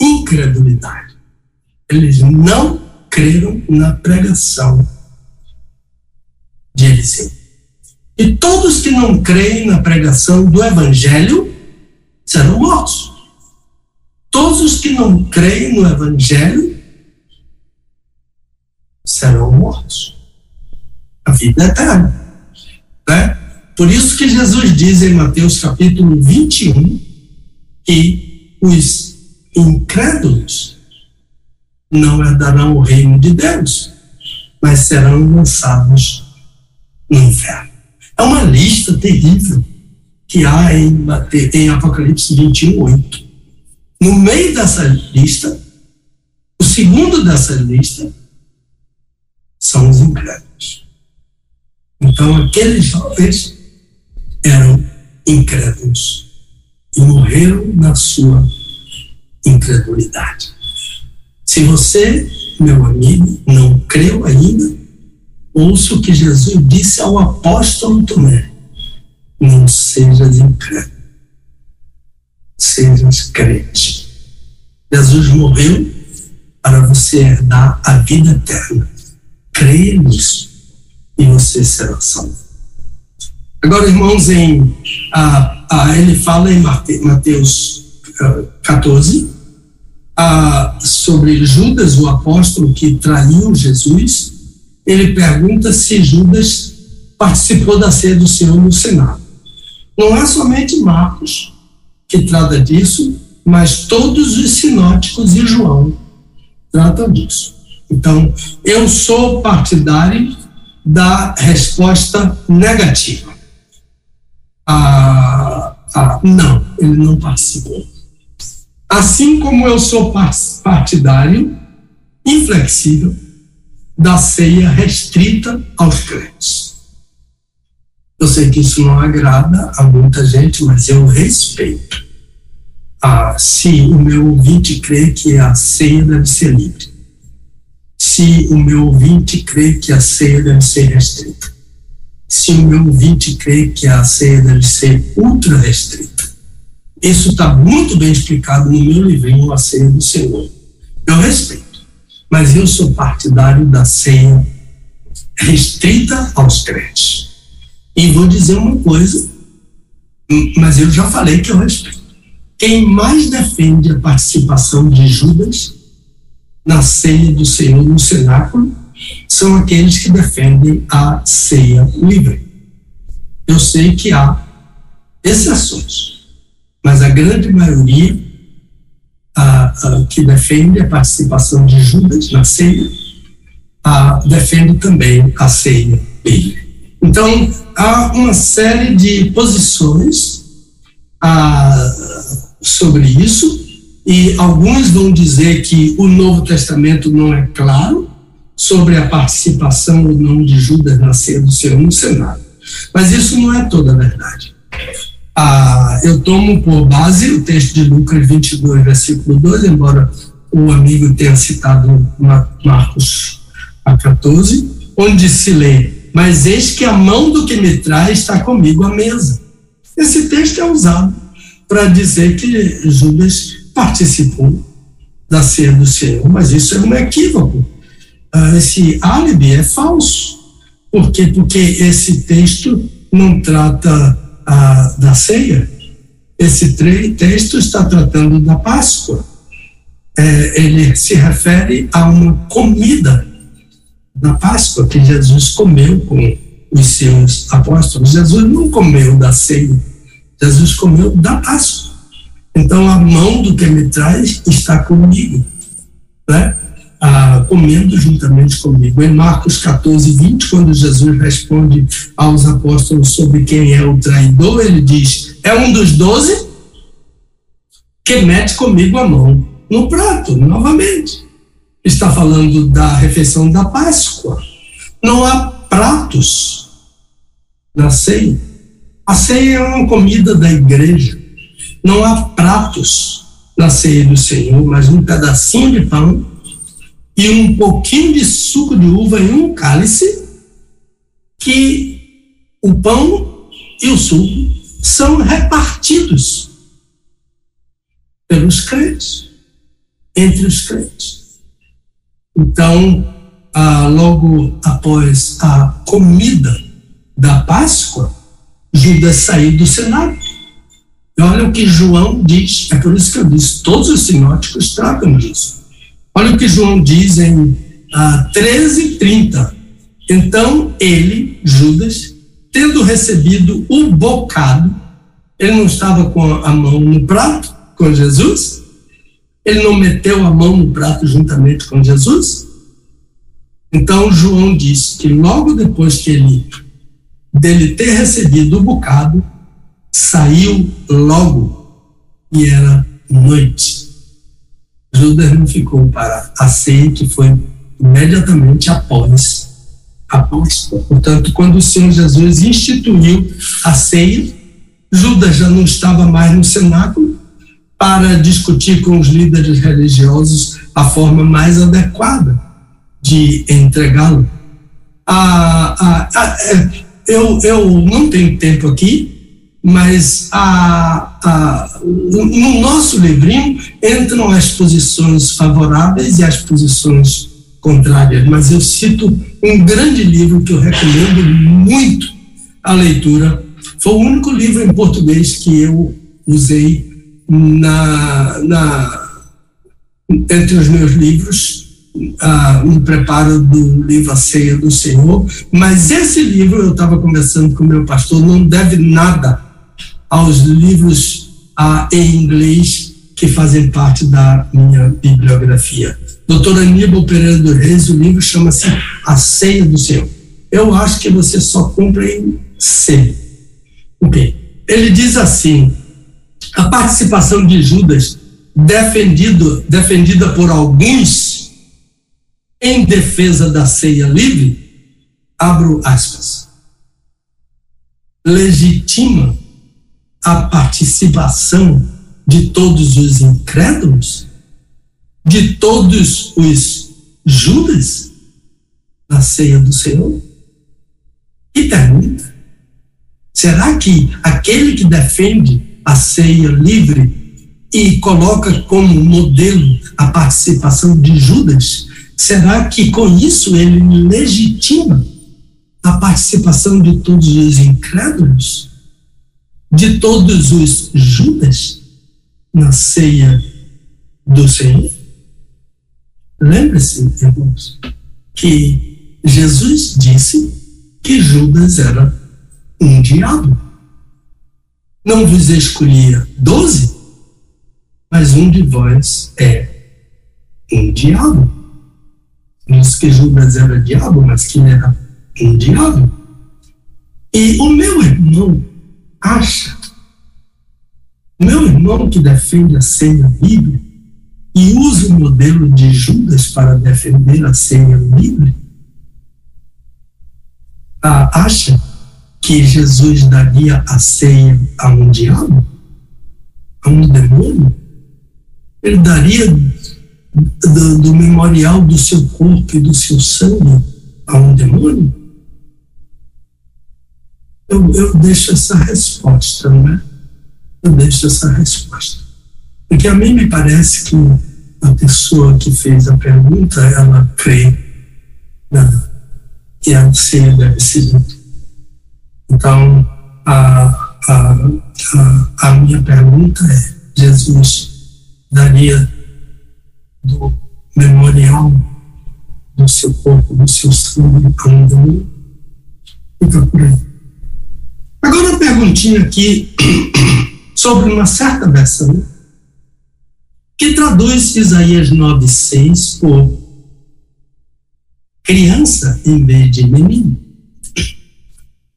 incredulidade. Eles não creram na pregação de Eliseu. E todos que não creem na pregação do Evangelho serão mortos. Todos os que não creem no Evangelho serão mortos. A vida é eterna. Né? Por isso que Jesus diz em Mateus capítulo 21 que os incrédulos não herdarão o reino de Deus, mas serão lançados no inferno. É uma lista terrível que há em, em Apocalipse 21, 8. No meio dessa lista, o segundo dessa lista são os incrédulos. Então, aqueles jovens eram incrédulos e morreram na sua incredulidade. Se você, meu amigo, não creu ainda, ouça o que Jesus disse ao apóstolo Tomé: não sejas incrédulo, sejas crente. Jesus morreu para você herdar a vida eterna. Creia nisso e você será salvo. Agora, irmãos, em, ah, ah, ele fala em Mateus 14 ah, sobre Judas, o apóstolo que traiu Jesus. Ele pergunta se Judas participou da ceia do Senhor no Senado. Não é somente Marcos que trata disso, mas todos os sinóticos e João tratam disso. Então, eu sou partidário da resposta negativa. Ah, ah, não, ele não participou. Assim como eu sou partidário, inflexível, da ceia restrita aos crentes. Eu sei que isso não agrada a muita gente, mas eu respeito. Ah, se o meu ouvinte crê que a ceia deve ser livre se o meu ouvinte crê que a ceia deve ser restrita. Se o meu ouvinte crê que a ceia deve ser ultra restrita. Isso está muito bem explicado no meu livrinho A Ceia do Senhor. Eu respeito, mas eu sou partidário da ceia restrita aos crentes. E vou dizer uma coisa, mas eu já falei que eu respeito. Quem mais defende a participação de Judas na ceia do Senhor no cenáculo são aqueles que defendem a ceia livre. Eu sei que há exceções, mas a grande maioria a, a, que defende a participação de Judas na ceia a, defende também a ceia livre. Então, há uma série de posições sobre isso, e alguns vão dizer que o Novo Testamento não é claro sobre a participação ou não de Judas na ceia do Senhor no Senado. Mas isso não é toda a verdade. Ah, eu tomo por base o texto de Lucas 22, versículo 2, embora o amigo tenha citado Marcos a 14, onde se lê: mas eis que a mão do que me traz está comigo à mesa. Esse texto é usado para dizer que Judas participou da ceia do Senhor, mas isso é um equívoco. Ah, esse álibi é falso. Por quê? Porque esse texto não trata ah, da ceia, esse texto está tratando da Páscoa. É, ele se refere a uma comida da Páscoa que Jesus comeu com os seus apóstolos. Jesus não comeu da ceia, Jesus comeu da Páscoa. Então a mão do que me traz está comigo, né? Ah, comendo juntamente comigo. Em Marcos 14, 20, quando Jesus responde aos apóstolos sobre quem é o traidor, ele diz: É um dos doze que mete comigo a mão no prato, novamente. Está falando da refeição da Páscoa. Não há pratos na ceia. A ceia é uma comida da igreja. Não há pratos na ceia do Senhor, mas um pedacinho de pão e um pouquinho de suco de uva em um cálice, que o pão e o suco são repartidos pelos crentes, entre os crentes. Então, ah, logo após a comida da Páscoa, Judas saiu do Senado. E olha o que João diz, é por isso que eu disse, todos os sinóticos tratam disso. Olha o que João diz em ah, 13, 30. Então ele, Judas, tendo recebido o bocado, ele não estava com a mão no prato, com Jesus? Ele não meteu a mão no prato juntamente com Jesus? Então João diz que logo depois que ele dele ter recebido o bocado, saiu logo e era noite. Judas não ficou para a ceia que foi imediatamente após a Páscoa. Portanto, quando o Senhor Jesus instituiu a ceia, Judas já não estava mais no cenáculo, para discutir com os líderes religiosos a forma mais adequada de entregá-lo. Ah, ah, ah, eu, eu não tenho tempo aqui, mas no nosso livrinho entram as posições favoráveis e as posições contrárias, mas eu cito um grande livro que eu recomendo muito a leitura. Foi o único livro em português que eu usei na, na, entre os meus livros, ah, no preparo do livro A Ceia do Senhor, mas esse livro, eu estava conversando com o meu pastor, não deve nada aos livros ah, em inglês que fazem parte da minha bibliografia. Doutor Aníbal Pereira do Reis, o livro chama-se A Ceia do Senhor. Eu acho que você só compra em C. Ok. Ele diz assim: a participação de Judas, defendido, defendida por alguns em defesa da ceia livre, abro aspas, legitima a participação de todos os incrédulos, de todos os Judas na ceia do Senhor? E pergunta: será que aquele que defende a ceia livre e coloca como modelo a participação de Judas, será que com isso ele legitima a participação de todos os incrédulos? De todos os Judas na ceia do Senhor? Lembre-se, irmãos, que Jesus disse que Judas era um diabo não vos escolhia doze, mas um de vós é um diabo. Diz que Judas era diabo, mas que era um diabo. E o meu irmão acha, meu irmão que defende a senha bíblica e usa o modelo de Judas para defender a senha bíblica, ah, acha que Jesus daria a ceia a um diabo? A um demônio? Ele daria do, do memorial do seu corpo e do seu sangue a um demônio? Eu, eu deixo essa resposta, né? Eu deixo essa resposta. Porque a mim me parece que a pessoa que fez a pergunta, ela crê né, que a ceia deve ser Então, a, a, a, a minha pergunta é: Jesus daria do memorial do seu corpo, do seu sangue a um dono? Fica por aí. Agora, uma perguntinha aqui sobre uma certa versão que traduz Isaías 9,6 por criança em vez de menino.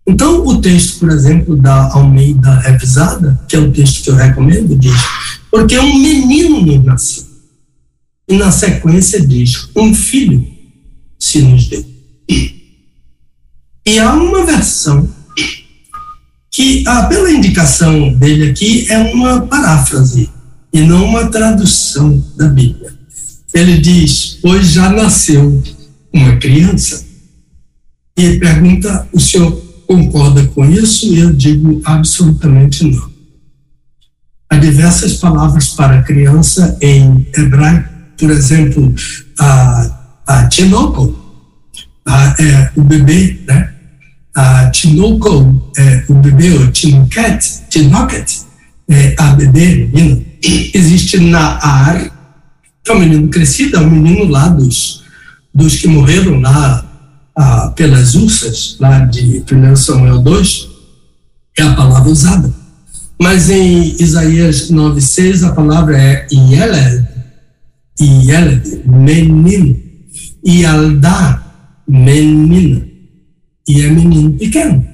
Então, o texto, por exemplo, da Almeida Revisada, que é o texto que eu recomendo, diz: Porque um menino nos nasceu. E na sequência diz: Um filho se nos deu. E há uma versão que, ah, pela indicação dele aqui, é uma paráfrase e não uma tradução da Bíblia. Ele diz: Pois já nasceu uma criança. E ele pergunta: O senhor concorda com isso? E eu digo: absolutamente não. Há diversas palavras para criança em hebraico, por exemplo, a, a tinoco, a, é, o bebê, né? A Tinoco, é, o bebê, o Tinoket, Tinoket, é, a bebê, menino, existe Naar, que é um menino crescido, é um menino lá dos, dos que morreram lá ah, pelas ursas, lá de 1 Samuel 2, é a palavra usada. Mas em Isaías 9,6 a palavra é Yeled, Yeled, menino, e Aldá, menina e é menino pequeno.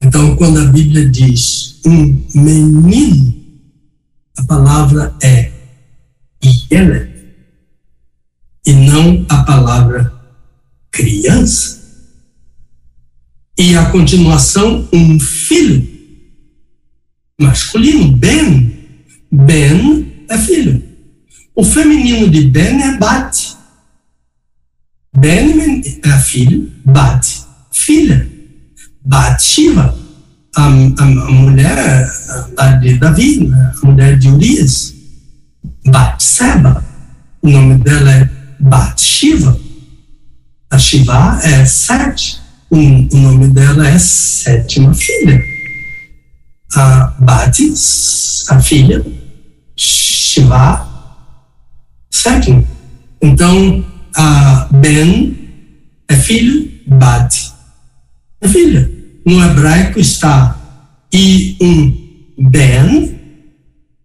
Então, quando a Bíblia diz um menino, a palavra é ele e não a palavra criança. E a continuação, um filho masculino, Ben. Ben é filho. O feminino de Ben é Bate. Ben é filho, Bat, filha. Bat Shiva, a, a, a mulher a, de Davi, a mulher de Urias. Bat Seba, o nome dela é Bat Shiva. A Shiva é sete, o, o nome dela é sétima filha. A Bat, a filha, Shiva, sétima. Então, a Ben é filho, Bat é filha. No hebraico está e um Ben,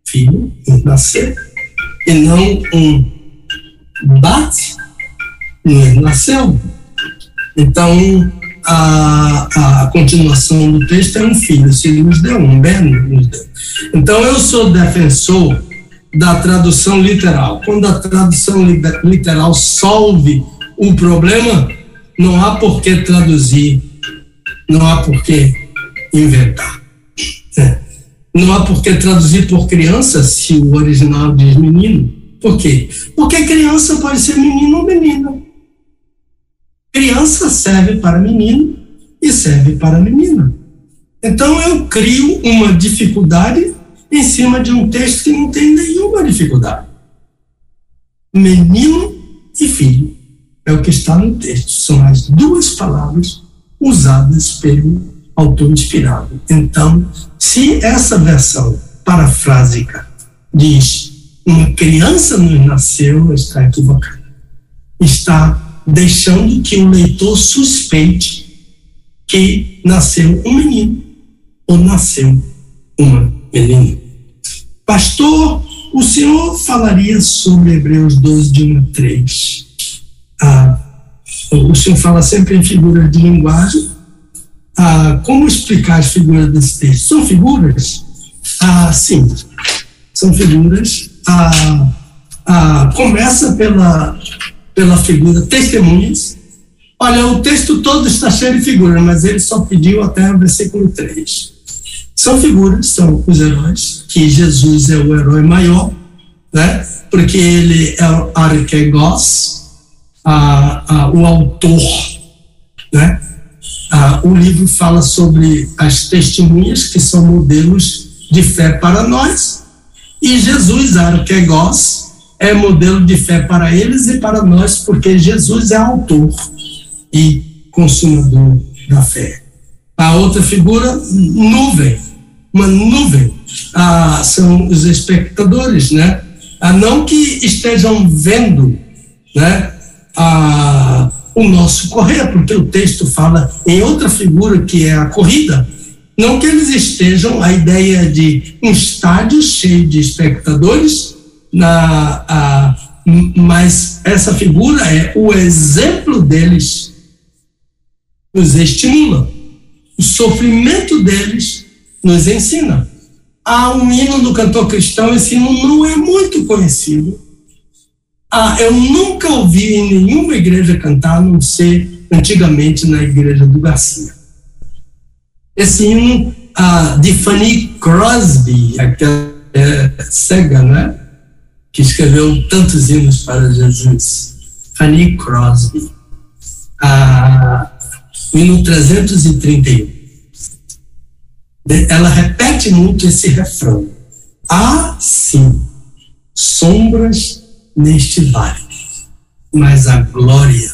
filho, nascer, e não um Bat, nasceu. Então, a, a continuação do texto é um filho, se nos deu, um Ben nos deu. Então, eu sou defensor da tradução literal. Quando a tradução literal solve o problema, não há por que traduzir, não há por que inventar. É. Não há por que traduzir por criança se o original diz menino. Por quê? Porque criança pode ser menino ou menina. Criança serve para menino e serve para menina. Então eu crio uma dificuldade em cima de um texto que não tem nenhuma dificuldade. Menino e filho é o que está no texto. São as duas palavras usadas pelo autor inspirado. Então, se essa versão parafrásica diz uma criança nos nasceu, está equivocada. Está deixando que o leitor suspeite que nasceu um menino ou nasceu uma menina. Pastor, o senhor falaria sobre Hebreus 12, de 1 a 3. Ah, o senhor fala sempre em figuras de linguagem. Ah, como explicar as figuras desse texto? São figuras? Ah, sim, são figuras. Ah, ah, começa pela, pela figura testemunhas. Olha, o texto todo está cheio de figuras, mas ele só pediu até o versículo 3. São figuras, são os heróis, que Jesus é o herói maior, né? porque ele é o arquegos, a, a, o autor, né? ah, o livro fala sobre as testemunhas que são modelos de fé para nós, e Jesus, Arquegos, é modelo de fé para eles e para nós, porque Jesus é autor e consumador da fé. A outra figura, nuvem, uma nuvem, ah, são os espectadores, né? Ah, não que estejam vendo, né? Ah, o nosso correr, porque o texto fala em outra figura que é a corrida. Não que eles estejam, a ideia de um estádio cheio de espectadores, na, a, mas essa figura é o exemplo deles, nos estimula. O sofrimento deles nos ensina. Há um hino do cantor cristão, esse hino não é muito conhecido, ah, eu nunca ouvi em nenhuma igreja cantar, a não ser antigamente na igreja do Garcia. Esse hino ah, de Fanny Crosby, aquela é, cega, né? Que escreveu tantos hinos para Jesus. Fanny Crosby. Ah, hino 331. Ela repete muito esse refrão. Há sim sombras neste vale, mas a glória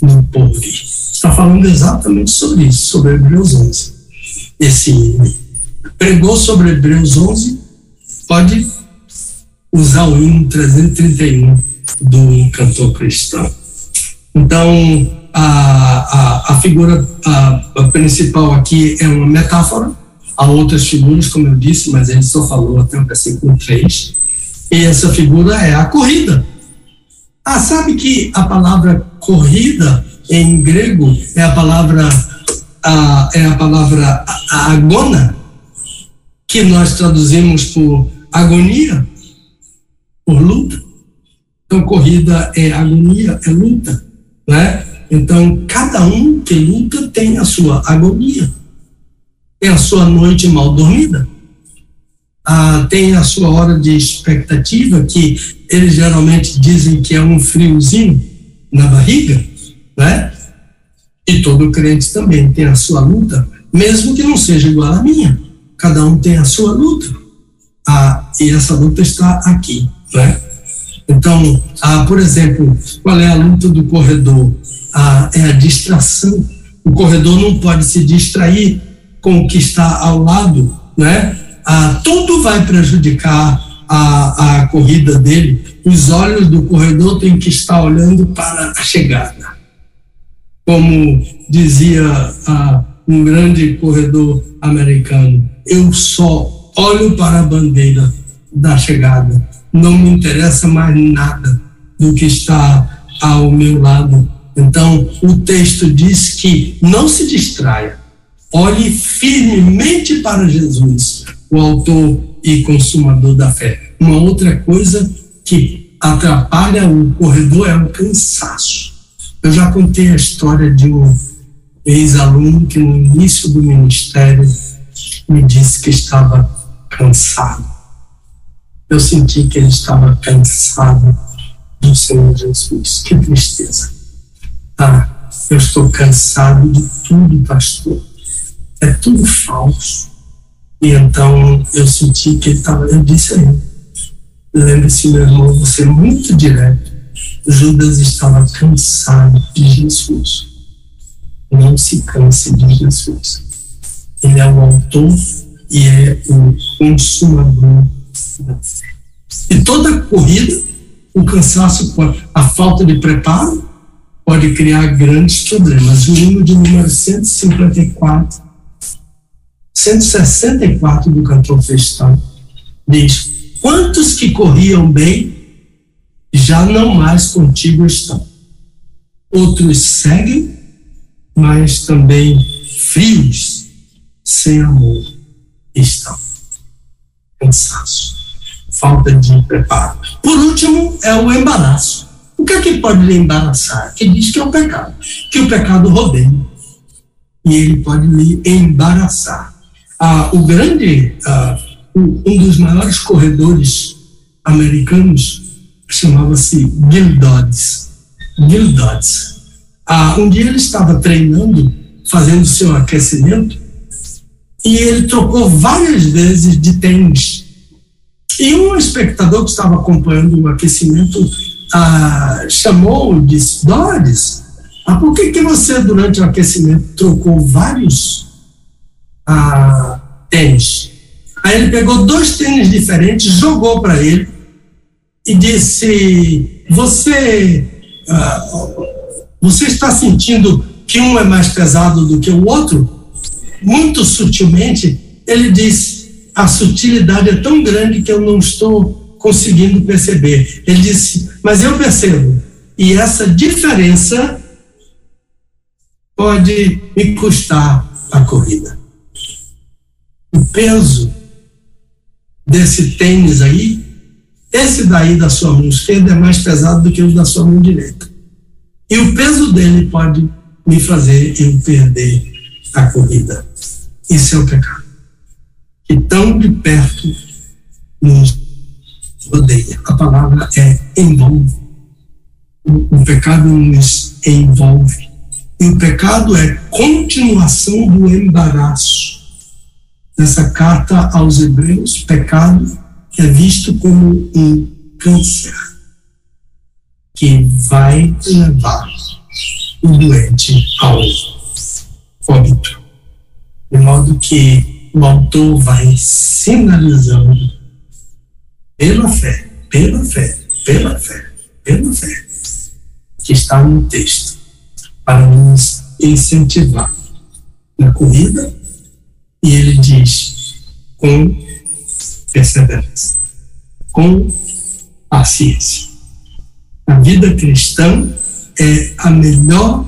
no porvir. Está falando exatamente sobre isso, sobre Hebreus 11. Esse pregou sobre Hebreus 11, pode usar o hino 331 do cantor cristão. Então, a, a, a figura a, a principal aqui é uma metáfora, há outras figuras, como eu disse, mas a gente só falou até o versículo 3 e essa figura é a corrida. Ah, sabe que a palavra corrida em grego é a palavra a, é a palavra agona, que nós traduzimos por agonia, por luta. Então, corrida é agonia, é luta, né? Então, cada um que luta tem a sua agonia, tem a sua noite mal dormida ah, tem a sua hora de expectativa, que eles geralmente dizem que é um friozinho na barriga, né? E todo crente também tem a sua luta, mesmo que não seja igual à minha. Cada um tem a sua luta. Ah, e essa luta está aqui, né? Então, ah, por exemplo, qual é a luta do corredor? Ah, é a distração. O corredor não pode se distrair com o que está ao lado, né? ah, tudo vai prejudicar a, a corrida dele. Os olhos do corredor têm que estar olhando para a chegada. Como dizia ah, um grande corredor americano, eu só olho para a bandeira da chegada. Não me interessa mais nada do que está ao meu lado. Então, o texto diz que não se distraia, olhe firmemente para Jesus, o autor e consumador da fé. Uma outra coisa que atrapalha o corredor é o cansaço. Eu já contei a história de um ex-aluno que no início do ministério me disse que estava cansado. Eu senti que ele estava cansado do Senhor Jesus. Que tristeza. Ah, eu estou cansado de tudo, pastor. É tudo falso. E então eu senti que ele estava, eu disse a ele, lembre-se meu irmão, você é muito direto, Judas estava cansado de Jesus. Não se canse de Jesus. Ele é o autor e é o consumador E toda corrida, o cansaço, a falta de preparo, pode criar grandes problemas. O hino de número 154 164 do cantor cristão diz: Quantos que corriam bem já não mais contigo estão. Outros seguem, mas também frios, sem amor estão. Cansaço, falta de preparo. Por último, é o embaraço. O que é que pode lhe embaraçar? Que diz que é o pecado, que o pecado rodeia. E ele pode lhe embaraçar ah, o grande, ah, um dos maiores corredores americanos chamava-se Gil Dodds. Gil Dodds. Ah, um dia ele estava treinando fazendo seu aquecimento e ele trocou várias vezes de tênis. E um espectador que estava acompanhando o aquecimento ah, chamou e disse: Doris, ah, por que, que você, durante o aquecimento, trocou vários ah, tênis? Aí ele pegou dois tênis diferentes, jogou para ele e disse: Você, ah, você está sentindo que um é mais pesado do que o outro? Muito sutilmente, ele disse: A sutilidade é tão grande que eu não estou conseguindo perceber. Ele disse: Mas eu percebo. E essa diferença pode me custar a corrida. O peso desse tênis aí, esse daí da sua mão esquerda é mais pesado do que o da sua mão direita. E o peso dele pode me fazer eu perder a corrida. Isso é o pecado. Que tão de perto nos rodeia. A palavra é envolve. O, o pecado nos envolve. E o pecado é continuação do embaraço. Nessa carta aos Hebreus, pecado é visto como um câncer que vai levar o doente ao óbito. De modo que o autor vai sinalizando pela fé, pela fé, pela fé, pela fé, que está no texto, para nos incentivar na corrida, e ele diz com perseverança, com paciência. A vida cristã é a melhor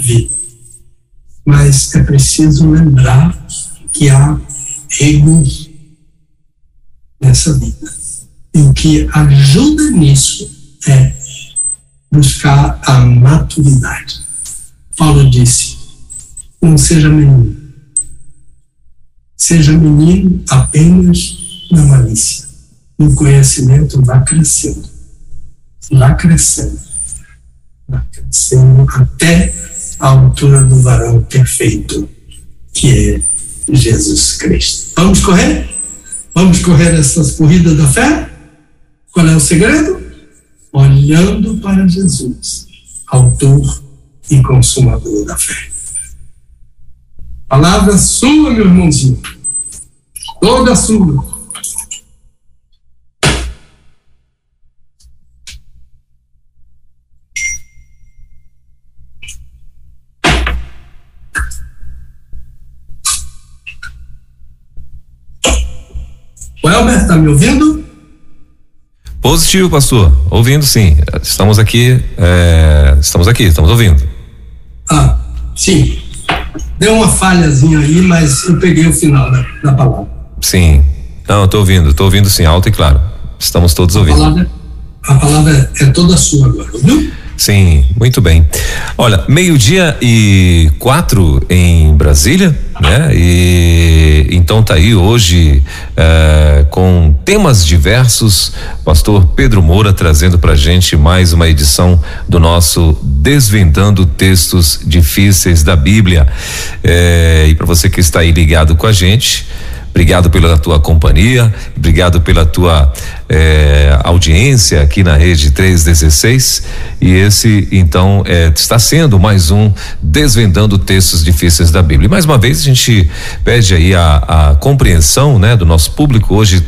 vida, mas é preciso lembrar que há erros nessa vida. E o que ajuda nisso é buscar a maturidade. Paulo disse: não seja menino. Seja menino apenas na malícia. No conhecimento vá crescendo. Vá crescendo. Vá crescendo até a altura do varão perfeito, que é Jesus Cristo. Vamos correr? Vamos correr essas corridas da fé? Qual é o segredo? Olhando para Jesus, autor e consumador da fé. Palavra sua, meu irmãozinho. Toda sua. Está me ouvindo? Positivo, pastor. Ouvindo sim. Estamos aqui, é, estamos aqui, estamos ouvindo. Ah, sim. Deu uma falhazinha aí, mas eu peguei o final da, da palavra. Sim. Não, estou ouvindo, estou ouvindo sim, alto e claro. Estamos todos ouvindo. A palavra, a palavra é toda sua agora, viu? Sim, muito bem. Olha, meio-dia e quatro em Brasília, né? E então tá aí hoje eh, com temas diversos, Pastor Pedro Moura trazendo pra gente mais uma edição do nosso Desvendando Textos Difíceis da Bíblia. Eh, e para você que está aí ligado com a gente, Obrigado pela tua companhia, obrigado pela tua eh, audiência aqui na rede 316. E esse, então, eh, está sendo mais um Desvendando Textos Difíceis da Bíblia. E mais uma vez a gente pede aí a, a compreensão né, do nosso público. Hoje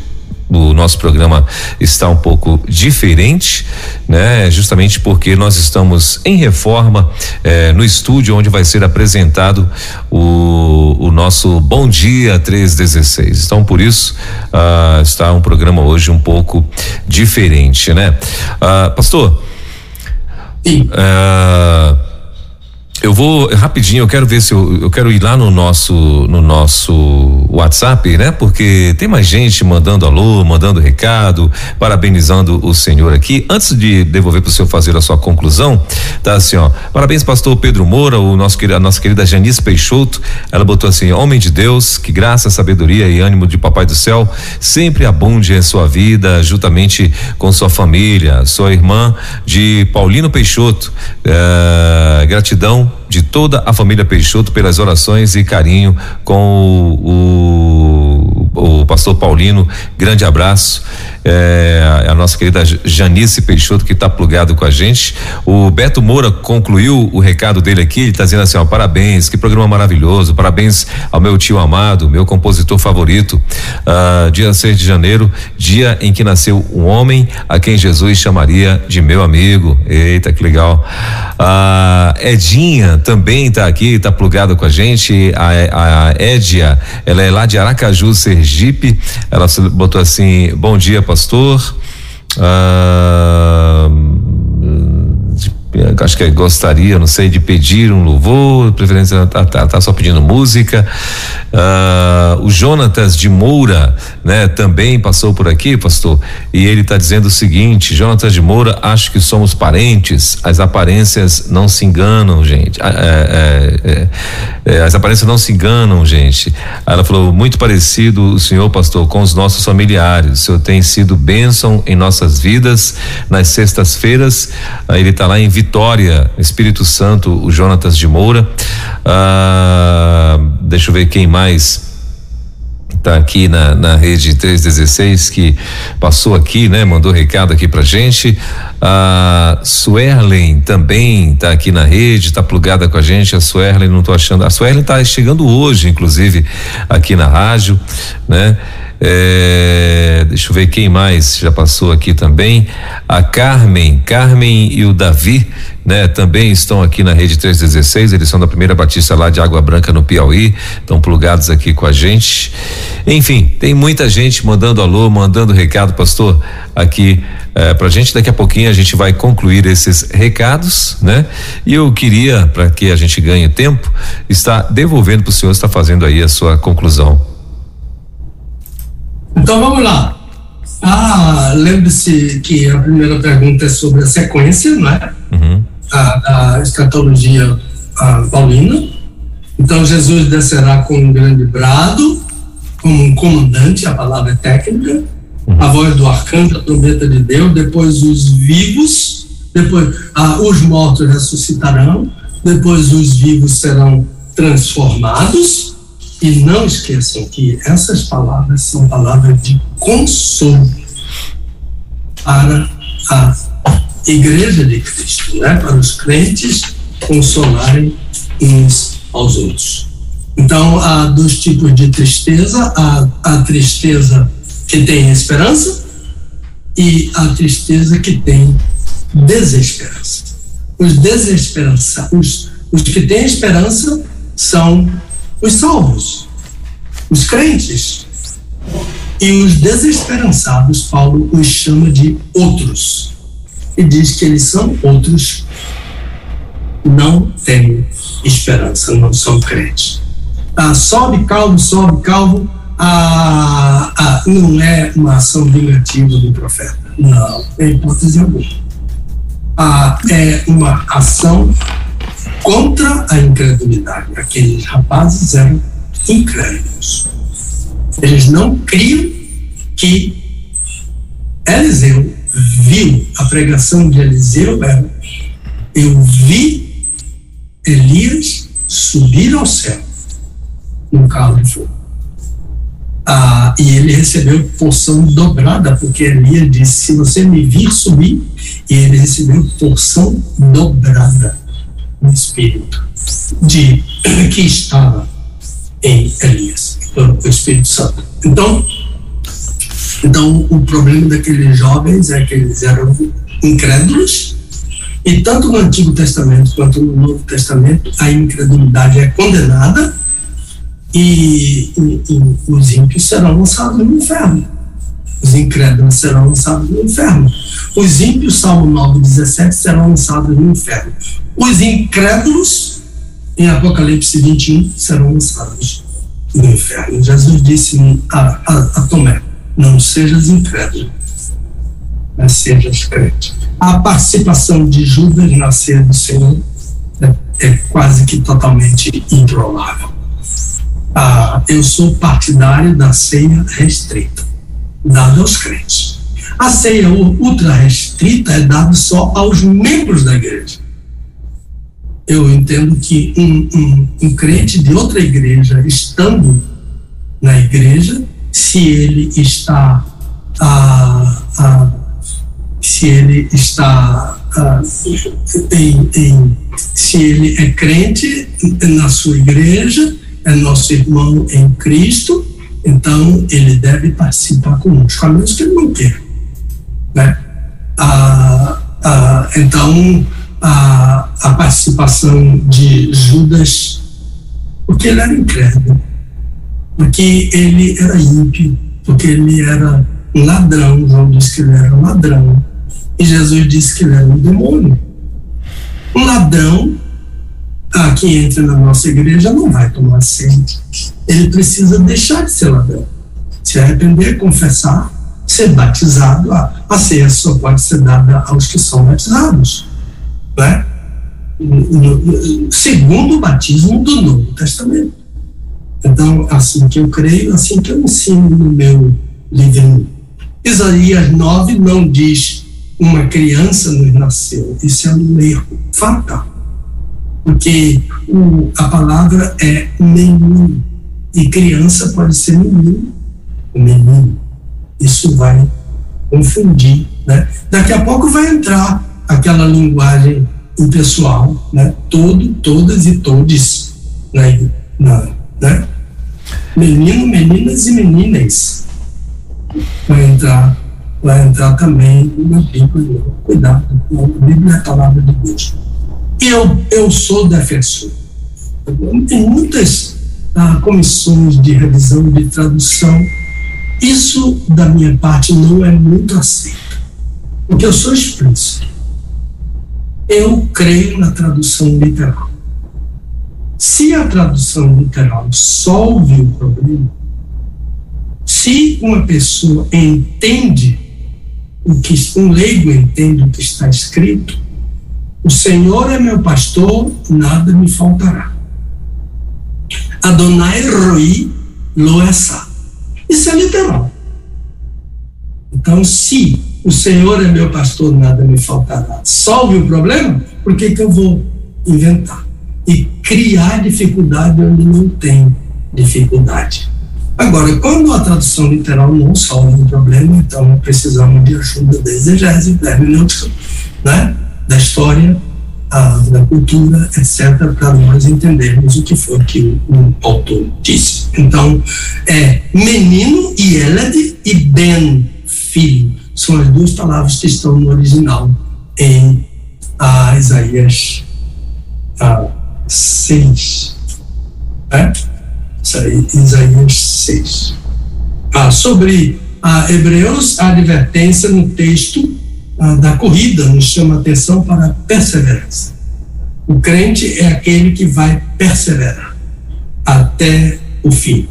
o nosso programa está um pouco diferente, né? Justamente porque nós estamos em reforma eh, no estúdio onde vai ser apresentado o, o nosso Bom Dia 316. Então, por isso, ah, está um programa hoje um pouco diferente, né? Ah, pastor. Sim. Ah, eu vou rapidinho, eu quero ver se eu, eu quero ir lá no nosso no nosso WhatsApp, né? Porque tem mais gente mandando alô, mandando recado, parabenizando o senhor aqui. Antes de devolver para o senhor fazer a sua conclusão, tá assim, ó. Parabéns, pastor Pedro Moura, o nosso a nossa querida Janice Peixoto. Ela botou assim: Homem de Deus, que graça, sabedoria e ânimo de Papai do Céu sempre abunde em sua vida, juntamente com sua família, sua irmã de Paulino Peixoto. É, gratidão de toda a família Peixoto pelas orações e carinho com o, o, o pastor Paulino. Grande abraço é, a nossa querida Janice Peixoto que está plugado com a gente. O Beto Moura concluiu o recado dele aqui, ele está dizendo assim, ó, parabéns, que programa maravilhoso, parabéns ao meu tio amado, meu compositor favorito. Uh, dia 6 de janeiro, dia em que nasceu um homem a quem Jesus chamaria de meu amigo. Eita, que legal. A uh, Edinha também está aqui, está plugada com a gente. A, a Edia, ela é lá de Aracaju, Sergipe. Ela botou assim: bom dia, pastor. Ah, acho que gostaria, não sei, de pedir um louvor, preferência tá, tá, tá só pedindo música. Uh, o Jonatas de Moura, né, também passou por aqui, pastor, e ele está dizendo o seguinte: Jonatas de Moura, acho que somos parentes, as aparências não se enganam, gente. Ah, é, é, é, é, as aparências não se enganam, gente. Ela falou muito parecido o senhor, pastor, com os nossos familiares. O senhor tem sido bênção em nossas vidas nas sextas-feiras. ele está lá em Vitória, Espírito Santo, o Jonatas de Moura. Ah, deixa eu ver quem mais está aqui na, na rede 316 que passou aqui, né? Mandou recado aqui pra gente. A Suerlen também está aqui na rede, está plugada com a gente. A Suerlen, não estou achando. A Suerlen está chegando hoje, inclusive, aqui na rádio, né? É, deixa eu ver quem mais já passou aqui também. A Carmen, Carmen e o Davi, né? Também estão aqui na rede 316. Eles são da primeira Batista lá de Água Branca no Piauí, estão plugados aqui com a gente. Enfim, tem muita gente mandando alô, mandando recado, pastor, aqui é, pra gente. Daqui a pouquinho a gente vai concluir esses recados, né? E eu queria, para que a gente ganhe tempo, estar devolvendo para o senhor, está fazendo aí a sua conclusão. Então vamos lá. Ah, lembre-se que a primeira pergunta é sobre a sequência, não é? Uhum. A, a escatologia a paulina. Então Jesus descerá com um grande brado, como um comandante, a palavra é técnica, uhum. a voz do arcanjo, a trombeta de Deus, depois os vivos, depois ah, os mortos ressuscitarão, depois os vivos serão transformados e não esqueçam que essas palavras são palavras de consolo para a Igreja de Cristo, né? para os crentes consolarem uns aos outros. Então, há dois tipos de tristeza: a, a tristeza que tem esperança e a tristeza que tem desesperança. Os desesperança, os, os que têm esperança são os salvos, os crentes. E os desesperançados, Paulo os chama de outros. E diz que eles são outros, não têm esperança, não são crentes. Ah, sobe calvo, sobe calvo, ah, ah, não é uma ação vingativa do profeta. Não, é hipótese alguma. Ah, é uma ação contra a incredulidade. Aqueles rapazes eram incrédulos. Eles não criam que Eliseu viu a pregação de Eliseu era eu vi Elias subir ao céu num carro de fogo. Ah, e ele recebeu porção dobrada, porque Elias disse: Se você me vir subir, e ele recebeu porção dobrada no Espírito de que estava em Elias, o Espírito Santo. Então, então o problema daqueles jovens é que eles eram incrédulos e tanto no Antigo Testamento quanto no Novo Testamento a incredulidade é condenada e, e, e os ímpios serão lançados no inferno. Os incrédulos serão lançados no inferno. Os ímpios, Salmo 9, 17, serão lançados no inferno. Os incrédulos, em Apocalipse 21, serão lançados no inferno. Jesus disse a, a, a Tomé: Não sejas incrédulo, mas sejas crente. A participação de Judas na ceia do Senhor é, é quase que totalmente improvável. Ah, eu sou partidário da ceia restrita, dada aos crentes. A ceia ultra restrita é dada só aos membros da igreja eu entendo que um, um, um crente de outra igreja, estando na igreja, se ele está ah, ah, se ele está ah, em, em, se ele é crente na sua igreja, é nosso irmão em Cristo, então ele deve participar conosco, a menos que ele não queira. Né? Ah, ah, então, a, a participação de Judas, porque ele era incrédulo, porque ele era ímpio, porque ele era ladrão, João disse que ele era ladrão, e Jesus disse que ele era um demônio. Um ladrão ah, que entra na nossa igreja não vai tomar centro. Ele precisa deixar de ser ladrão, se arrepender, confessar, ser batizado. A, a ceia só pode ser dada aos que são batizados. Né? Segundo o batismo do Novo Testamento. Então, assim que eu creio, assim que eu ensino no meu livro. Isaías 9 não diz uma criança nos nasceu. Isso é um erro fatal. Porque o, a palavra é menino. E criança pode ser menino menino. Isso vai confundir. Né? Daqui a pouco vai entrar aquela linguagem impessoal, né? todo, todas e todes. Né? Na, né? Menino, meninas e meninas. Vai entrar vai entrar também na Bíblia. Cuidado, a Bíblia é a palavra de Deus. Eu, eu sou defensor. Tem muitas ah, comissões de revisão de tradução. Isso, da minha parte, não é muito aceito, porque eu sou explícito. Eu creio na tradução literal. Se a tradução literal solve o problema, se uma pessoa entende o que um leigo entende o que está escrito, o Senhor é meu pastor, nada me faltará. Adonai roi loessa. Isso é literal. Então, se o Senhor é meu pastor, nada me faltará, solve o problema, por que, que eu vou inventar? E criar dificuldade onde não tem dificuldade. Agora, quando a tradução literal não solve o problema, então precisamos de ajuda da exegese, da hermenêutica, né? Da história, a, da cultura, etc., para nós entendermos o que foi que o, autor disse. Então, é menino e Eled e Ben, filho, são as duas palavras que estão no original em a, Isaías a, 6. Né? Isaías 6. Ah, sobre ah, Hebreus, a advertência no texto ah, da corrida nos chama a atenção para a perseverança. O crente é aquele que vai perseverar até o fim.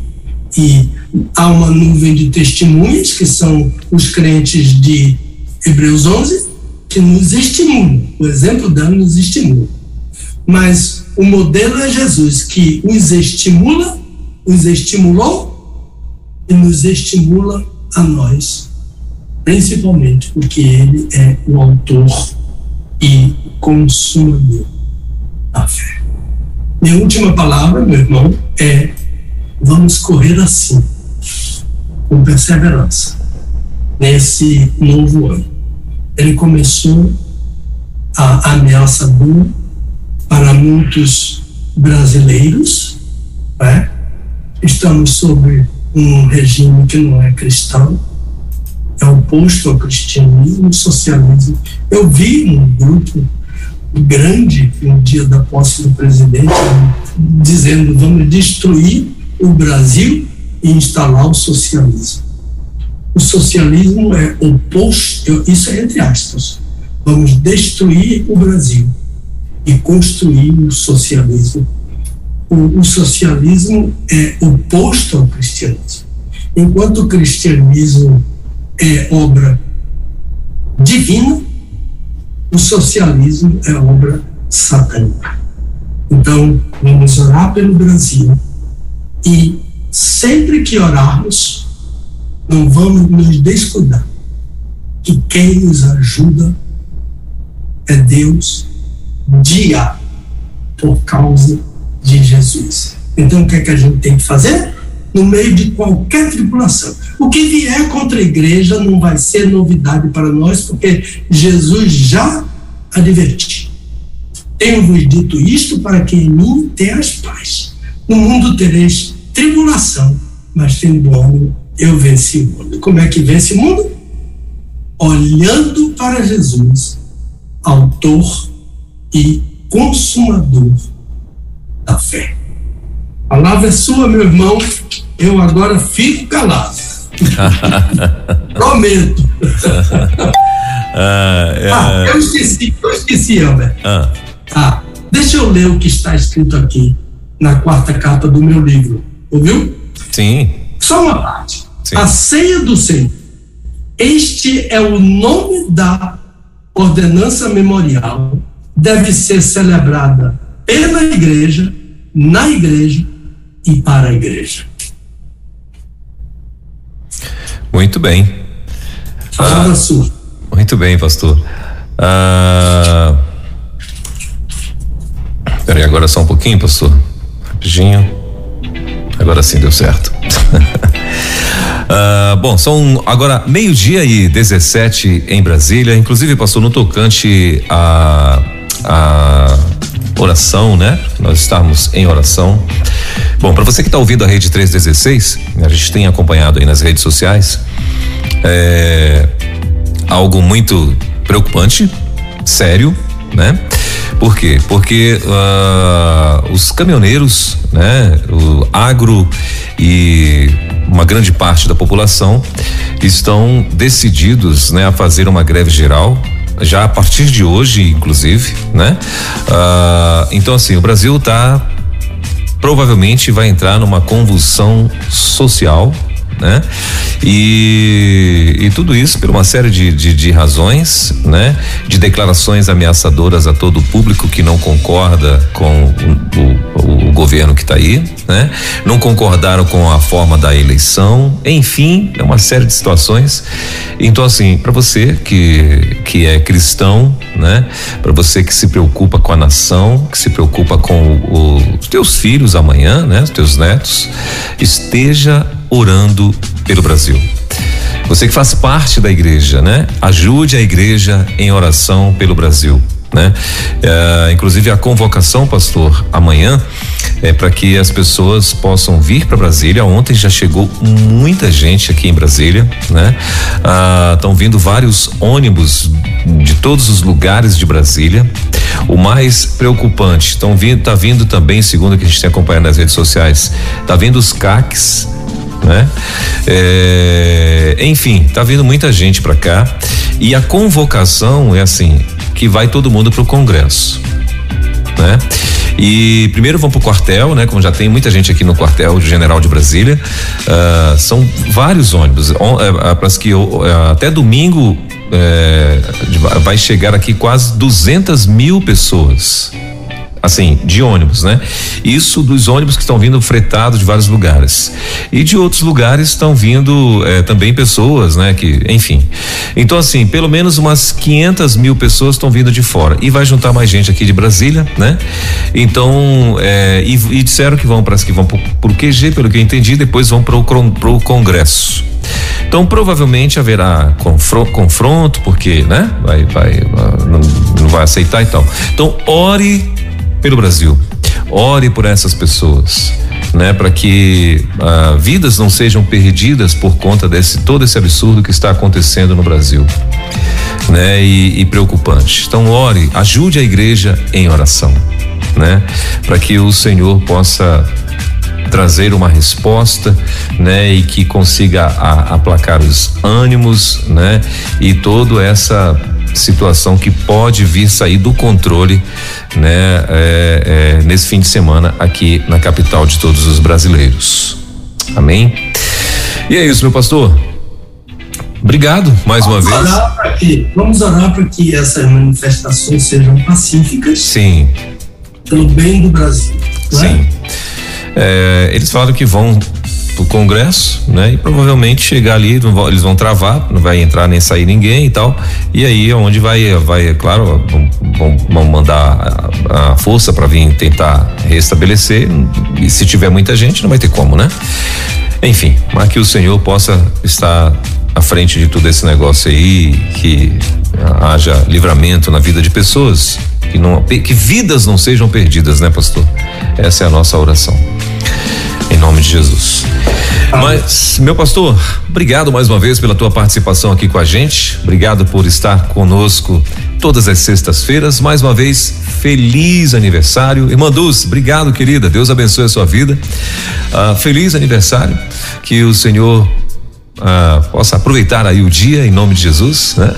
E há uma nuvem de testemunhas, que são os crentes de Hebreus 11, que nos estimulam. O exemplo dela nos estimula. Mas o modelo é Jesus, que os estimula os estimulou e nos estimula a nós, principalmente porque Ele é o autor e consumador da fé. Minha última palavra, meu irmão, é: vamos correr assim, com perseverança, nesse novo ano. Ele começou a ameaça boa para muitos brasileiros, né? estamos sob um regime que não é cristão, é oposto ao cristianismo, socialismo. Eu vi um grupo grande no dia da posse do presidente dizendo vamos destruir o Brasil e instalar o socialismo. O socialismo é oposto, isso é entre aspas. Vamos destruir o Brasil e construir o socialismo o, o socialismo é oposto ao cristianismo. Enquanto o cristianismo é obra divina, o socialismo é obra satânica. Então, vamos orar pelo Brasil e sempre que orarmos, não vamos nos descuidar que quem nos ajuda é Deus dia por causa de Jesus. Então, o que é que a gente tem que fazer? No meio de qualquer tribulação. O que vier contra a igreja não vai ser novidade para nós, porque Jesus já advertiu. Tenho-vos dito isto para que em mim tenhas paz. No mundo tereis tribulação, mas tendo bom eu venci o mundo. Como é que vence o mundo? Olhando para Jesus, autor e consumador da fé. A palavra é sua, meu irmão. Eu agora fico calado. Prometo. ah, é... ah, eu esqueci, eu esqueci, Albert. Ah. ah, deixa eu ler o que está escrito aqui na quarta capa do meu livro. Ouviu? Sim. Só uma parte. Sim. A ceia do Senhor. Este é o nome da ordenança memorial. Deve ser celebrada pela igreja, na igreja e para a igreja. Muito bem. Palavra ah, sua. Muito bem, pastor. Ah, peraí, agora só um pouquinho, pastor. Rapidinho. Agora sim deu certo. Uh, bom, são agora meio-dia e 17 em Brasília. Inclusive, passou no tocante a, a oração, né? Nós estamos em oração. Bom, para você que está ouvindo a Rede 316, a gente tem acompanhado aí nas redes sociais é, algo muito preocupante, sério, né? Por quê? Porque uh, os caminhoneiros, né, o agro e uma grande parte da população estão decididos, né, a fazer uma greve geral já a partir de hoje, inclusive, né? Uh, então assim, o Brasil está provavelmente vai entrar numa convulsão social né? E, e tudo isso por uma série de, de, de, razões, né? De declarações ameaçadoras a todo o público que não concorda com o, o, o governo que está aí, né? Não concordaram com a forma da eleição, enfim, é uma série de situações. Então, assim, para você que, que é cristão, né? Para você que se preocupa com a nação, que se preocupa com os teus filhos amanhã, né? Os teus netos, esteja orando pelo Brasil. Você que faz parte da igreja, né? Ajude a igreja em oração pelo Brasil, né? É, inclusive a convocação, pastor, amanhã é para que as pessoas possam vir para Brasília. Ontem já chegou muita gente aqui em Brasília, né? Estão ah, vindo vários ônibus de todos os lugares de Brasília. O mais preocupante, estão vindo, tá vindo também, segundo o que a gente tem acompanhado nas redes sociais, tá vindo os CACs né? É, enfim, tá vindo muita gente para cá e a convocação é assim que vai todo mundo pro Congresso, né? E primeiro vão pro quartel, né? Como já tem muita gente aqui no quartel General de Brasília, uh, são vários ônibus. On, é, parece que uh, até domingo é, vai chegar aqui quase 200 mil pessoas assim, de ônibus, né? Isso dos ônibus que estão vindo fretados de vários lugares. E de outros lugares estão vindo é, também pessoas, né? Que, enfim. Então, assim, pelo menos umas 500 mil pessoas estão vindo de fora. E vai juntar mais gente aqui de Brasília, né? Então, é, e, e, disseram que vão, parece que vão pro, pro QG, pelo que eu entendi, depois vão pro, pro Congresso. Então, provavelmente haverá confronto, porque, né? Vai, vai, não, não vai aceitar e tal. Então, ore pelo Brasil. Ore por essas pessoas, né, para que ah, vidas não sejam perdidas por conta desse todo esse absurdo que está acontecendo no Brasil, né, e, e preocupante. Então ore, ajude a igreja em oração, né, para que o Senhor possa trazer uma resposta, né, e que consiga a, aplacar os ânimos, né, e toda essa situação que pode vir sair do controle, né, é, é, nesse fim de semana aqui na capital de todos os brasileiros. Amém? E é isso, meu pastor. Obrigado mais vamos uma vez. Que, vamos orar para que essas manifestações sejam pacíficas. Sim. Pelo bem do Brasil. É? Sim. É, eles falaram que vão pro Congresso, né? E provavelmente chegar ali, eles vão travar, não vai entrar nem sair ninguém e tal. E aí é onde vai, vai, claro, vão, vão mandar a, a força para vir tentar restabelecer. E se tiver muita gente, não vai ter como, né? Enfim, mas que o Senhor possa estar à frente de todo esse negócio aí, que haja livramento na vida de pessoas, que não que vidas não sejam perdidas, né, pastor? Essa é a nossa oração. Em nome de Jesus. Mas, meu pastor, obrigado mais uma vez pela tua participação aqui com a gente. Obrigado por estar conosco todas as sextas-feiras. Mais uma vez, feliz aniversário. Irmã Dulce, obrigado, querida. Deus abençoe a sua vida. Uh, feliz aniversário. Que o Senhor uh, possa aproveitar aí o dia em nome de Jesus, né?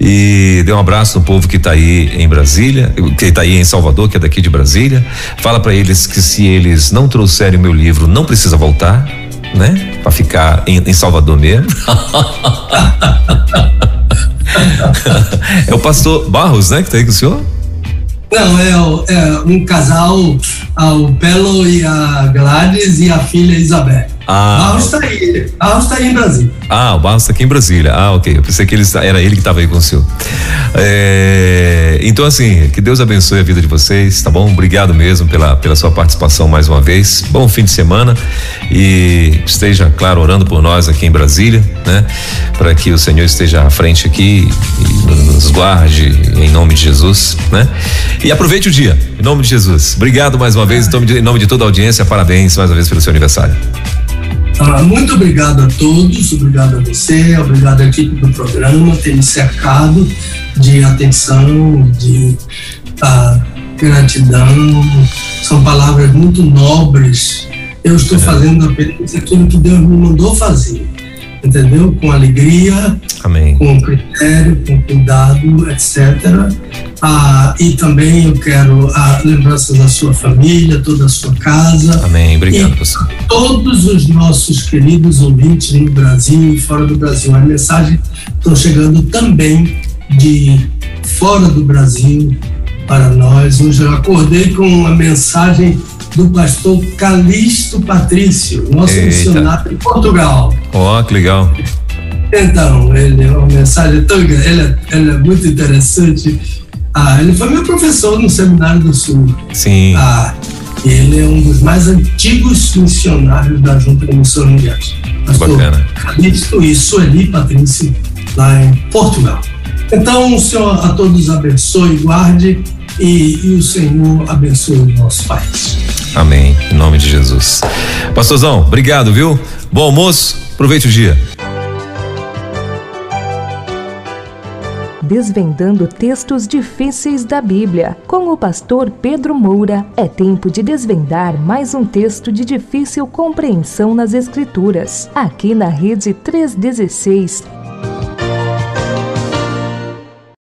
E dê um abraço no povo que está aí em Brasília, que está aí em Salvador, que é daqui de Brasília. Fala para eles que se eles não trouxerem o meu livro, não precisa voltar, né? Para ficar em, em Salvador mesmo. é o pastor Barros, né? Que tá aí com o senhor? Não, é, é um casal, o Pelo e a Gladys e a filha Isabel. Ah. Barros está aí. Barros está aí em Brasília. Ah, o Barros está aqui em Brasília. Ah, ok. Eu pensei que ele, era ele que estava aí com o senhor. É, então, assim, que Deus abençoe a vida de vocês, tá bom? Obrigado mesmo pela, pela sua participação mais uma vez. Bom fim de semana e esteja, claro, orando por nós aqui em Brasília, né? Para que o Senhor esteja à frente aqui e nos guarde em nome de Jesus, né? E aproveite o dia, em nome de Jesus. Obrigado mais uma vez, em nome de, em nome de toda a audiência. Parabéns mais uma vez pelo seu aniversário. Ah, muito obrigado a todos, obrigado a você, obrigado à equipe do programa, ter me cercado de atenção, de ah, gratidão. São palavras muito nobres. Eu estou é. fazendo apenas aquilo que Deus me mandou fazer entendeu? Com alegria, Amém. com critério, com cuidado, etc. Ah, e também eu quero ah, lembranças da sua família, toda a sua casa. Amém. Obrigado, pastor. Todos os nossos queridos ouvintes no Brasil e fora do Brasil. A mensagem estão chegando também de fora do Brasil para nós. Hoje eu acordei com uma mensagem do pastor Calixto Patrício, nosso Eita. missionário em Portugal. Ó, oh, que legal. Então, ele é uma mensagem tão ele é, ele é muito interessante. Ah, ele foi meu professor no Seminário do Sul. Sim. Ah, ele é um dos mais antigos missionários da Junta de Missões Mundiais. Pastor Bacana. Calixto e Sueli Patrício, lá em Portugal. Então, o Senhor a todos abençoe e guarde e, e o Senhor abençoe o nosso país. Amém. Em nome de Jesus. Pastorzão, obrigado, viu? Bom almoço, aproveite o dia. Desvendando textos difíceis da Bíblia. Com o pastor Pedro Moura, é tempo de desvendar mais um texto de difícil compreensão nas Escrituras. Aqui na Rede 316